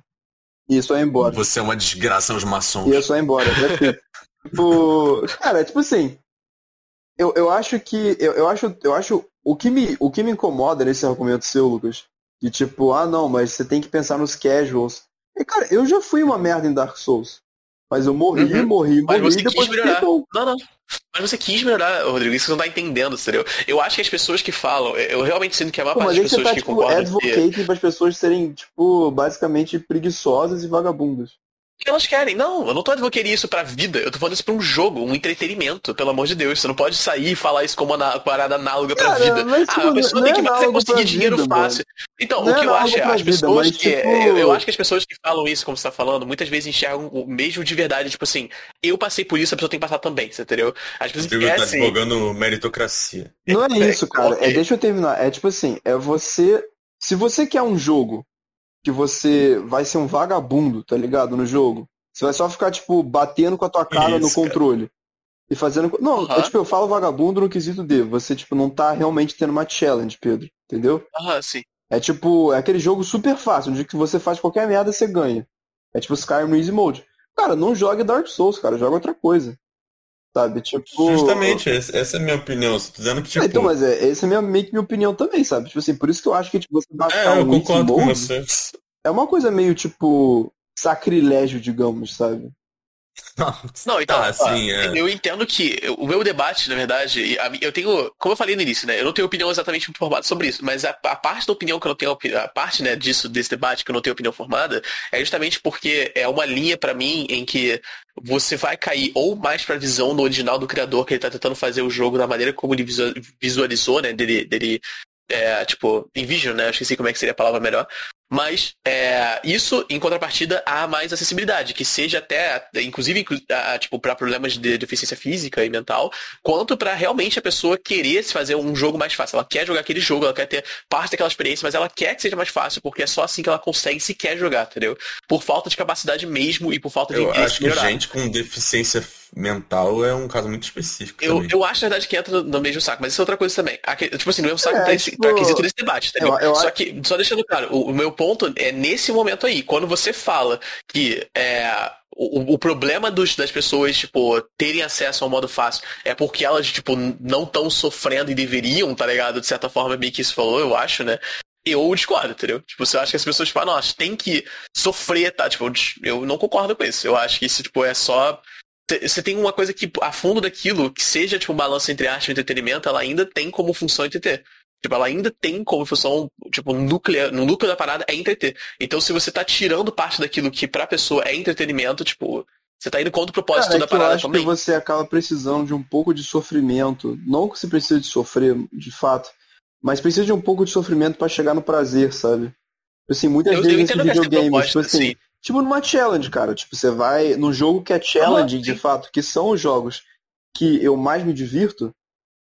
E isso é embora. Você é uma desgraça aos maçons. E é só ir embora. Tipo, cara, tipo assim, eu, eu acho que. Eu, eu acho. Eu acho. O que, me, o que me incomoda nesse argumento seu, Lucas, de tipo, ah não, mas você tem que pensar nos casuals. E, cara, eu já fui uma merda em Dark Souls. Mas eu morri, Uhum. morri, Mas morri você e depois quis melhorar. Não, não. Mas você quis melhorar, Rodrigo. Isso você não tá entendendo, entendeu? Eu acho que as pessoas que falam, eu realmente sinto que a maior Pô, parte mas das você pessoas tá, que tipo, concordam que, advocating para as pessoas serem, tipo, basicamente preguiçosas e vagabundas. Que elas querem. Não, eu não tô advocando isso pra vida. Eu tô falando isso pra um jogo, um entretenimento, pelo amor de Deus. Você não pode sair e falar isso como uma parada análoga pra Cara, vida. mas, Ah, tipo, a pessoa não tem é que você análogo conseguir dinheiro vida, fácil. Então, Não o é que eu análogo acho é, as vida, pessoas mas, que. tipo- Eu, eu acho que as pessoas que falam isso, como você tá falando, muitas vezes enxergam o mesmo de verdade. Tipo assim, eu passei por isso, a pessoa tem que passar também, você entendeu? As pessoas Rodrigo tá esquecem. advogando meritocracia. Não é É, isso, cara. É, deixa eu terminar. É tipo assim, é você. Se você quer um jogo que você vai ser um vagabundo, tá ligado? No jogo, você vai só ficar, tipo, batendo com a tua cara no Isso, cara. controle. E fazendo. Não, é Aham. tipo, eu falo vagabundo no quesito de você, tipo, não tá realmente tendo uma challenge, Pedro. Entendeu? Ah, sim. É tipo, é aquele jogo super fácil, onde que você faz qualquer merda você ganha. É tipo Skyrim no Easy Mode. Cara, não jogue Dark Souls, cara, joga outra coisa. Sabe? Tipo. Justamente, essa é a minha opinião. Tá dizendo que, tipo. É, então, mas é, essa é minha, meio que minha opinião também, sabe? Tipo assim, por isso que eu acho que tipo, você É, baixar eu um concordo com você. é uma coisa meio, tipo, sacrilégio, digamos, sabe? Não, então, ó, sim, é. eu entendo que o meu debate, na verdade, eu tenho, como eu falei no início, né, eu não tenho opinião exatamente formada sobre isso, mas a, a parte da opinião que eu não tenho, a parte, né, disso, desse debate que eu não tenho opinião formada, é justamente porque é uma linha pra mim em que você vai cair ou mais pra visão do original do criador, que ele tá tentando fazer o jogo da maneira como ele visu- visualizou, né, dele, dele é, tipo, envision, né, eu esqueci como é que seria a palavra melhor, mas é, isso, em contrapartida, há mais acessibilidade, que seja até, inclusive, inclu- tipo, para problemas de deficiência física e mental, quanto para realmente a pessoa querer se fazer um jogo mais fácil. Ela quer jogar aquele jogo, ela quer ter parte daquela experiência, mas ela quer que seja mais fácil, porque é só assim que ela consegue se quer jogar, entendeu? Por falta de capacidade mesmo e por falta de Eu interesse acho que melhorar. gente com deficiência mental é um caso muito específico Eu, também. eu acho, na verdade, que entra no mesmo saco, mas isso é outra coisa também. Aque- tipo assim, no mesmo saco É, pra, esse, tipo, pra quesito desse debate, entendeu? eu- eu só acho- que, só deixando claro, o, o meu ponto é nesse momento aí, quando você fala que é, o, o problema dos, das pessoas, tipo, terem acesso ao modo fácil é porque elas, tipo, não estão sofrendo e deveriam, tá ligado? De certa forma, meio que isso falou, eu acho, né? Eu discordo, entendeu? Tipo, você acha que as pessoas, tipo, ah, não, têm que sofrer, tá? Tipo, eu não concordo com isso. Eu acho que isso, tipo, é só você tem uma coisa que, a fundo daquilo, que seja tipo um balanço entre arte e entretenimento, ela ainda tem como função entreter. Tipo, ela ainda tem como função, tipo, núcleo, no núcleo da parada é entreter. Então, se você tá tirando parte daquilo que pra pessoa é entretenimento, tipo, você tá indo contra o propósito Cara, é da que eu parada acho também. que você acaba precisando de um pouco de sofrimento. Não que você precisa de sofrer, de fato, mas precisa de um pouco de sofrimento pra chegar no prazer, sabe? Assim, muitas Eu- eu vezes essa videogames, proposta, tipo assim, sim. tipo numa challenge, cara. Tipo, você vai num jogo que é challenge, de fato, que são os jogos que eu mais me divirto,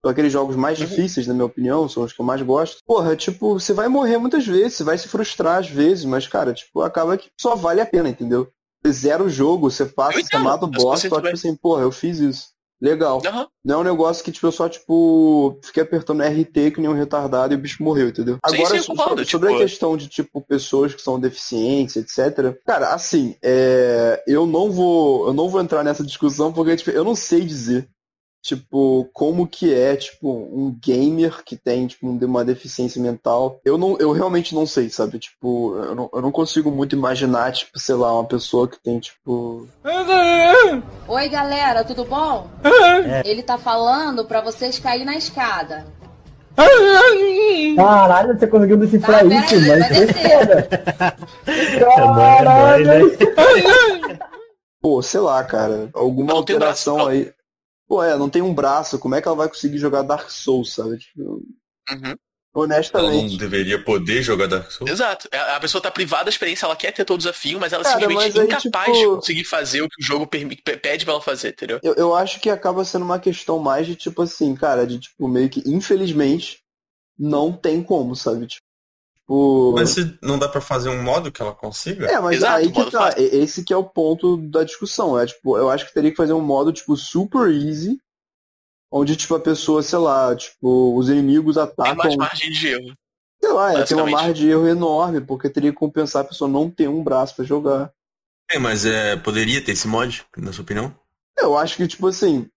são aqueles jogos mais Uhum. difíceis, na minha opinião, são os que eu mais gosto. Porra, tipo, você vai morrer muitas vezes, você vai se frustrar às vezes, mas, cara, tipo, acaba que só vale a pena, entendeu? Você zera o jogo, você passa, você mata o boss, só tipo assim, porra, eu fiz isso. Legal. Aham. Não é um negócio que, tipo, eu só, tipo, fiquei apertando RT que nem um retardado e o bicho morreu, entendeu? Sim, Agora, sim, concordo, sobre tipo- a questão de, tipo, pessoas que são deficientes, etc. Cara, assim, é, eu não vou. Eu não vou entrar nessa discussão porque, tipo, eu não sei dizer. Tipo, como que é, tipo, um gamer que tem, tipo, um- uma deficiência mental. Eu não, eu realmente não sei, sabe? Tipo, eu não, eu não consigo muito imaginar, tipo, sei lá, uma pessoa que tem, tipo. Oi, galera, tudo bom? Ele tá falando pra vocês caírem na escada. Caralho, você conseguiu decifrar Tá, isso, mas vai foi descer. Caralho! Pô, sei lá, cara, alguma alteração aí. Pô, é, não tem um braço, como é que ela vai conseguir jogar Dark Souls, sabe? Tipo, Uhum. Ela honestamente. não deveria poder jogar Dark Souls? Exato. A a pessoa tá privada da experiência, ela quer ter todo o desafio, mas ela é Cara, simplesmente aí, incapaz tipo- de conseguir fazer o que o jogo pede pra ela fazer, entendeu? Eu, eu acho que acaba sendo uma questão mais de tipo assim, cara, de tipo, meio que, infelizmente, não tem como, sabe? Tipo. Mas se não dá pra fazer um modo que ela consiga? É, mas Exato, aí que tá. fácil. Esse que é o ponto da discussão. É tipo, eu acho que teria que fazer um modo, tipo, super easy. Onde, tipo, a pessoa, sei lá, tipo, os inimigos Tem atacam. mais margem de erro. Sei lá, é, tem uma margem de erro enorme, porque teria que compensar a pessoa não ter um braço pra jogar. É, mas é, poderia ter esse mod, na sua opinião? Eu acho que, tipo assim,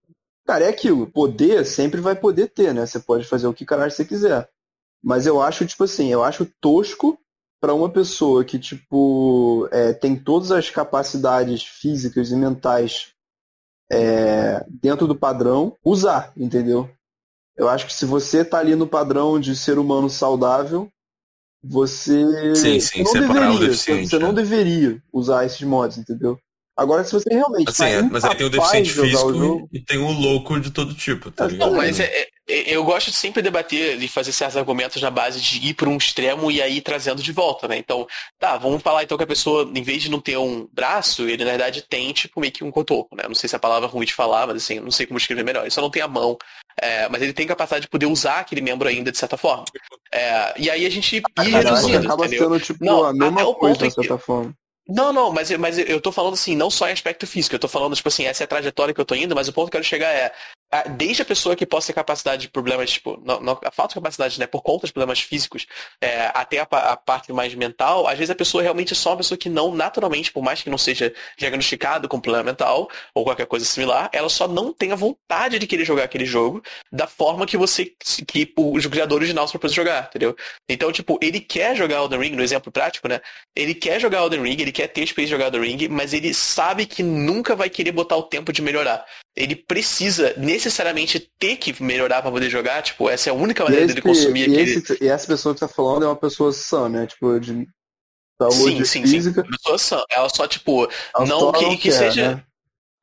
cara, é aquilo. Poder sempre vai poder ter, né? Você pode fazer o que caralho você quiser. Mas eu acho, tipo assim, eu acho tosco pra uma pessoa que, tipo, é, tem todas as capacidades físicas e mentais é, dentro do padrão, usar, entendeu? Eu acho que se você tá ali no padrão de ser humano saudável, você, Sim, sim, você não deveria, você não né? deveria usar esses mods, entendeu? Agora, se você realmente Assim, tá é, mas aí tem o deficiente físico jogo, e, tem o louco de todo tipo, tá ligado? Não, mas é- é- é- eu gosto de sempre debater e fazer certos argumentos na base de ir para um extremo e aí trazendo de volta, né? Então, tá, vamos falar então que a pessoa, em vez de não ter um braço, ele na verdade tem, tipo, meio que um cotoco, né? Não sei se a palavra ruim de falar, mas assim, não sei como escrever melhor. Ele só não tem a mão, é, mas ele tem capacidade de poder usar aquele membro ainda, de certa forma. É, e aí a gente ir reduzindo, acaba entendeu? sendo tipo Não, a mesma coisa, de certa que- forma. Não, não, mas, eu- mas eu tô falando assim, não só em aspecto físico, eu tô falando, tipo assim, essa é a trajetória que eu tô indo, mas o ponto que eu quero chegar é, desde a pessoa que possa ter capacidade de problemas, tipo, não, não- a falta de capacidade, né, por conta de problemas físicos, é, até a, a parte mais mental, às vezes a pessoa realmente é só uma pessoa que não, naturalmente, por mais que não seja diagnosticado com problema mental ou qualquer coisa similar, ela só não tem a vontade de querer jogar aquele jogo da forma que você, que o criador original propôs jogar, entendeu? Então, tipo, ele quer jogar Elden Ring, no exemplo prático, né? Ele quer jogar Elden Ring, ele quer ter experiência de jogar Elden Ring, mas ele sabe que nunca vai querer botar o tempo de melhorar. Ele precisa necessariamente ter que melhorar pra poder jogar, tipo, essa é a única maneira esse, dele consumir e, aquele... esse- e essa pessoa que tá falando é uma pessoa sã, né? Tipo, de Sim, saúde sim, física. sim. A pessoa só- ela só, tipo, Ela não só que, não que quer, seja. né?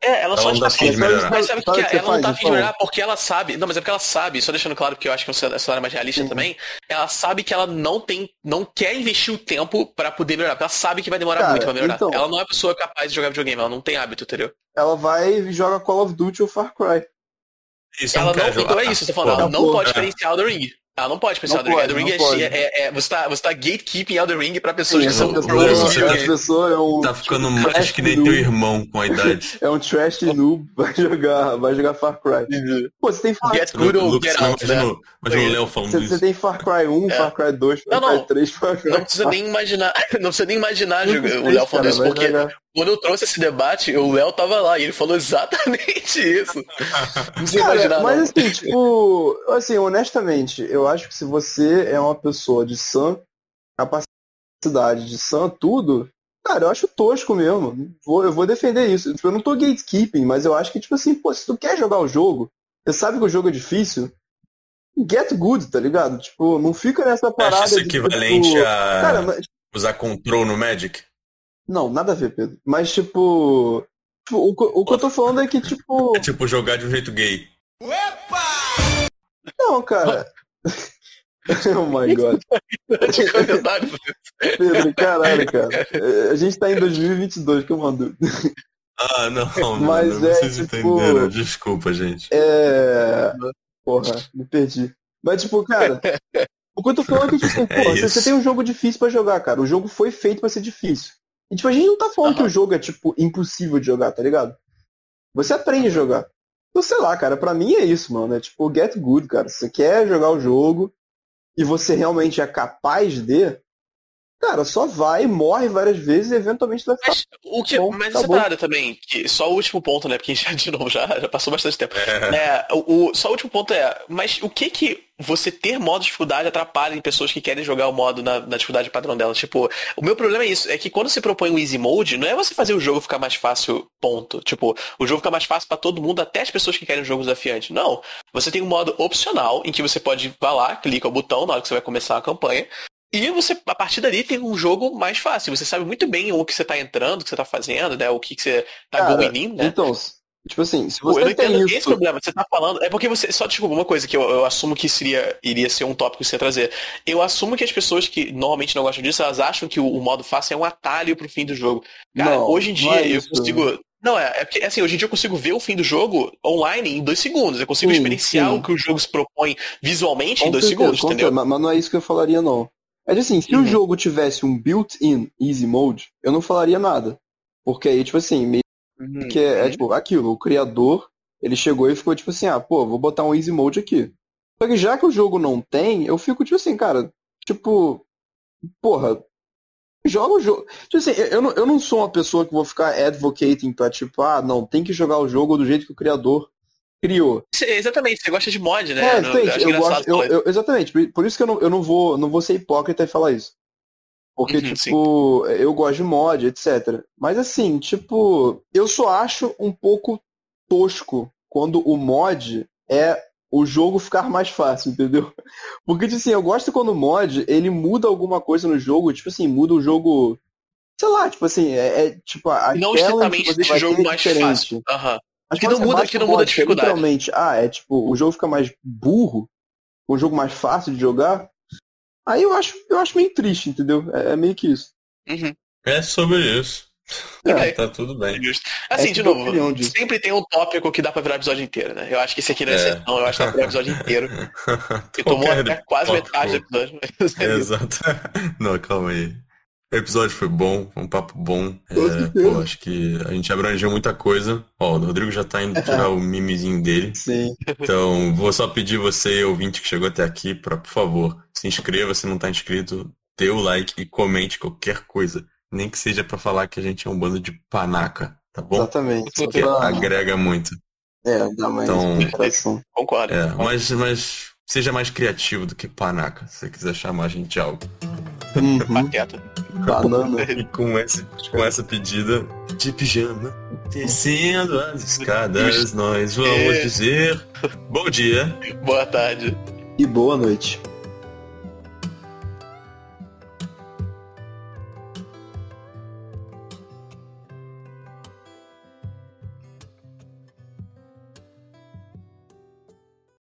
É, ela Ela só não está dá fim de melhorar. Mas sabe o que, Sabe que o é? que Ela não tá faz, afim de melhorar porque ela sabe. Não, mas é porque ela sabe, só deixando claro, porque eu acho que é um cenário mais realista Uhum. também. Ela sabe que ela não tem. não quer investir o tempo pra poder melhorar. Porque ela sabe que vai demorar Cara, muito pra melhorar. então- Ela não é uma pessoa capaz de jogar videogame, ela não tem hábito, entendeu? Ela vai e joga Call of Duty ou Far Cry. Isso Ela não então é isso, você tá falando, ela Porra. não pode É. experienciar Elden Ring. Ela não pode experienciar Não Elden Ring. Elden Ring não é, é- é- você, tá, você tá gatekeeping Elden Ring pra pessoas Sim, que são pessoa, você tá- pessoa é um, Tá ficando mais que nem noob. teu irmão com a idade. é um trash noob, vai jogar, vai jogar Far Cry. Pô, você tem Far, Get good ou get out, né? imagina, o Léo falando você, tem Far Cry 1, É. Far Cry 2, Far Cry não. 3, Far Cry Não precisa nem imaginar, não precisa nem imaginar jogar- o 4. Léo falando isso, porque. Quando eu trouxe esse debate, o Léo tava lá e ele falou exatamente isso. Não precisa Cara, imaginar, mas não. assim, tipo, assim, honestamente, eu acho que se você é uma pessoa de sã capacidade, de sã tudo, cara, eu acho tosco mesmo. Vou, eu vou defender isso. Tipo, eu não tô gatekeeping, mas eu acho que, tipo assim, pô, se tu quer jogar o jogo, você sabe que o jogo é difícil, get good, tá ligado? Tipo, não fica nessa parada isso de, tipo, equivalente a Cara, mas, usar control no Magic? Não, nada a ver, Pedro. Mas, tipo, tipo, o, que- o que eu tô falando é que, tipo, É tipo jogar de um jeito gay. não, cara. oh my god. Pedro, caralho, cara. É, A gente tá em 2022, que eu mando. Ah, não, mano, Mas é, vocês tipo- entenderam. Desculpa, gente. É. Porra, me perdi. Mas, tipo, cara, o que eu tô falando é que, tipo, É porra, você, isso. você tem um jogo difícil pra jogar, cara. O jogo foi feito pra ser difícil. E, tipo, a gente não tá falando que o jogo é, tipo, impossível de jogar, tá ligado? Você aprende a jogar. Então, sei lá, cara, pra mim é isso, mano. É tipo, get good, cara. Você quer jogar o jogo e você realmente é capaz de, cara, só vai, morre várias vezes e eventualmente vai ficar. Mas, o que, Bom, mas tá essa bom. parada também, que só o último ponto, né? Porque a gente já, de novo, já, já passou bastante tempo. É. É, o, o- só o último ponto é, mas o que que você ter modo de dificuldade atrapalha em pessoas que querem jogar o modo na, na dificuldade padrão delas? Tipo, o meu problema é isso, é que quando você propõe um easy mode, não é você fazer o jogo ficar mais fácil, ponto. Tipo, o jogo fica mais fácil pra todo mundo, até as pessoas que querem um jogo desafiante. Não. Você tem um modo opcional, em que você pode ir lá, clica o botão na hora que você vai começar a campanha, e você, a partir dali, tem um jogo mais fácil. Você sabe muito bem o que você tá entrando, o que você tá fazendo, né? O que, que você tá Cara, going in, né? Então, tipo assim, se Pô, eu você não entendo isso. esse problema. Você tá falando. É porque você. Só desculpa, uma coisa que eu, eu assumo que seria, iria ser um tópico que você ia trazer. Eu assumo que as pessoas que normalmente não gostam disso, elas acham que o, o modo fácil é um atalho pro fim do jogo. Cara, Não, hoje em dia é eu isso. consigo. Não, é, é porque assim, hoje em dia eu consigo ver o fim do jogo online em dois segundos. Eu consigo Sim, experienciar sim. o que o jogo se propõe visualmente em Com dois certeza, segundos, entendeu? Mas não é isso que eu falaria, não. É de assim, se Uhum. o jogo tivesse um built-in easy mode, eu não falaria nada. Porque aí, tipo assim, meio Uhum. que é, é, tipo aquilo, o criador, ele chegou e ficou tipo assim, ah, pô, vou botar um easy mode aqui. Só que já que o jogo não tem, eu fico tipo assim, cara, tipo, porra, joga o jogo. Tipo assim, eu, eu não, eu não sou uma pessoa que vou ficar advocating pra tipo, ah, não, tem que jogar o jogo do jeito que o criador criou. Exatamente, você gosta de mod, né? É, Não- eu engraçado gosto, eu- eu- exatamente, por- isso que eu não, eu não vou não vou ser hipócrita e falar isso. Porque, Uhum, tipo, eu gosto de mod, etc. Mas assim, tipo, eu só acho um pouco tosco quando o mod é o jogo ficar mais fácil, entendeu? Porque, tipo assim, eu gosto quando o mod, ele muda alguma coisa no jogo, tipo assim, muda o jogo, sei lá, tipo assim, é, é, tipo, a Não challenge estritamente que você deixa o vai jogo mais diferente. fácil. Aham. Mas Que não muda- bate que não muda a é dificuldade. Literalmente, ah, é tipo, o jogo fica mais burro, um jogo mais fácil de jogar. Aí eu acho, eu acho meio triste, entendeu? É, é meio que isso. Uhum. É sobre isso. É. Tá tudo bem. Justo. Assim, de é a minha novo, disso. sempre tem um tópico que dá pra virar episódio inteiro, né? Eu acho que esse aqui não é É. exceção, eu acho que dá pra virar episódio inteiro. E tomou até quase tópico. metade do episódio. é. Exato. Não, calma aí. O episódio foi bom, foi um papo bom. É, pô, acho que a gente abrangeu muita coisa. Ó, o Rodrigo já tá indo tirar o mimezinho dele. Sim. Então, vou só pedir você, ouvinte que chegou até aqui, para por favor, se inscreva se não tá inscrito, dê o like e comente qualquer coisa. Nem que seja para falar que a gente é um bando de panaca, tá bom? Exatamente. Porque Pra- agrega muito. É, dá mais Então-. Concordo. É, mas, mas seja mais criativo do que panaca, se você quiser chamar a gente de algo. Uhum. Banana. E com, esse, com essa pedida de pijama, descendo as escadas, nós vamos dizer bom dia. Boa tarde. E boa noite.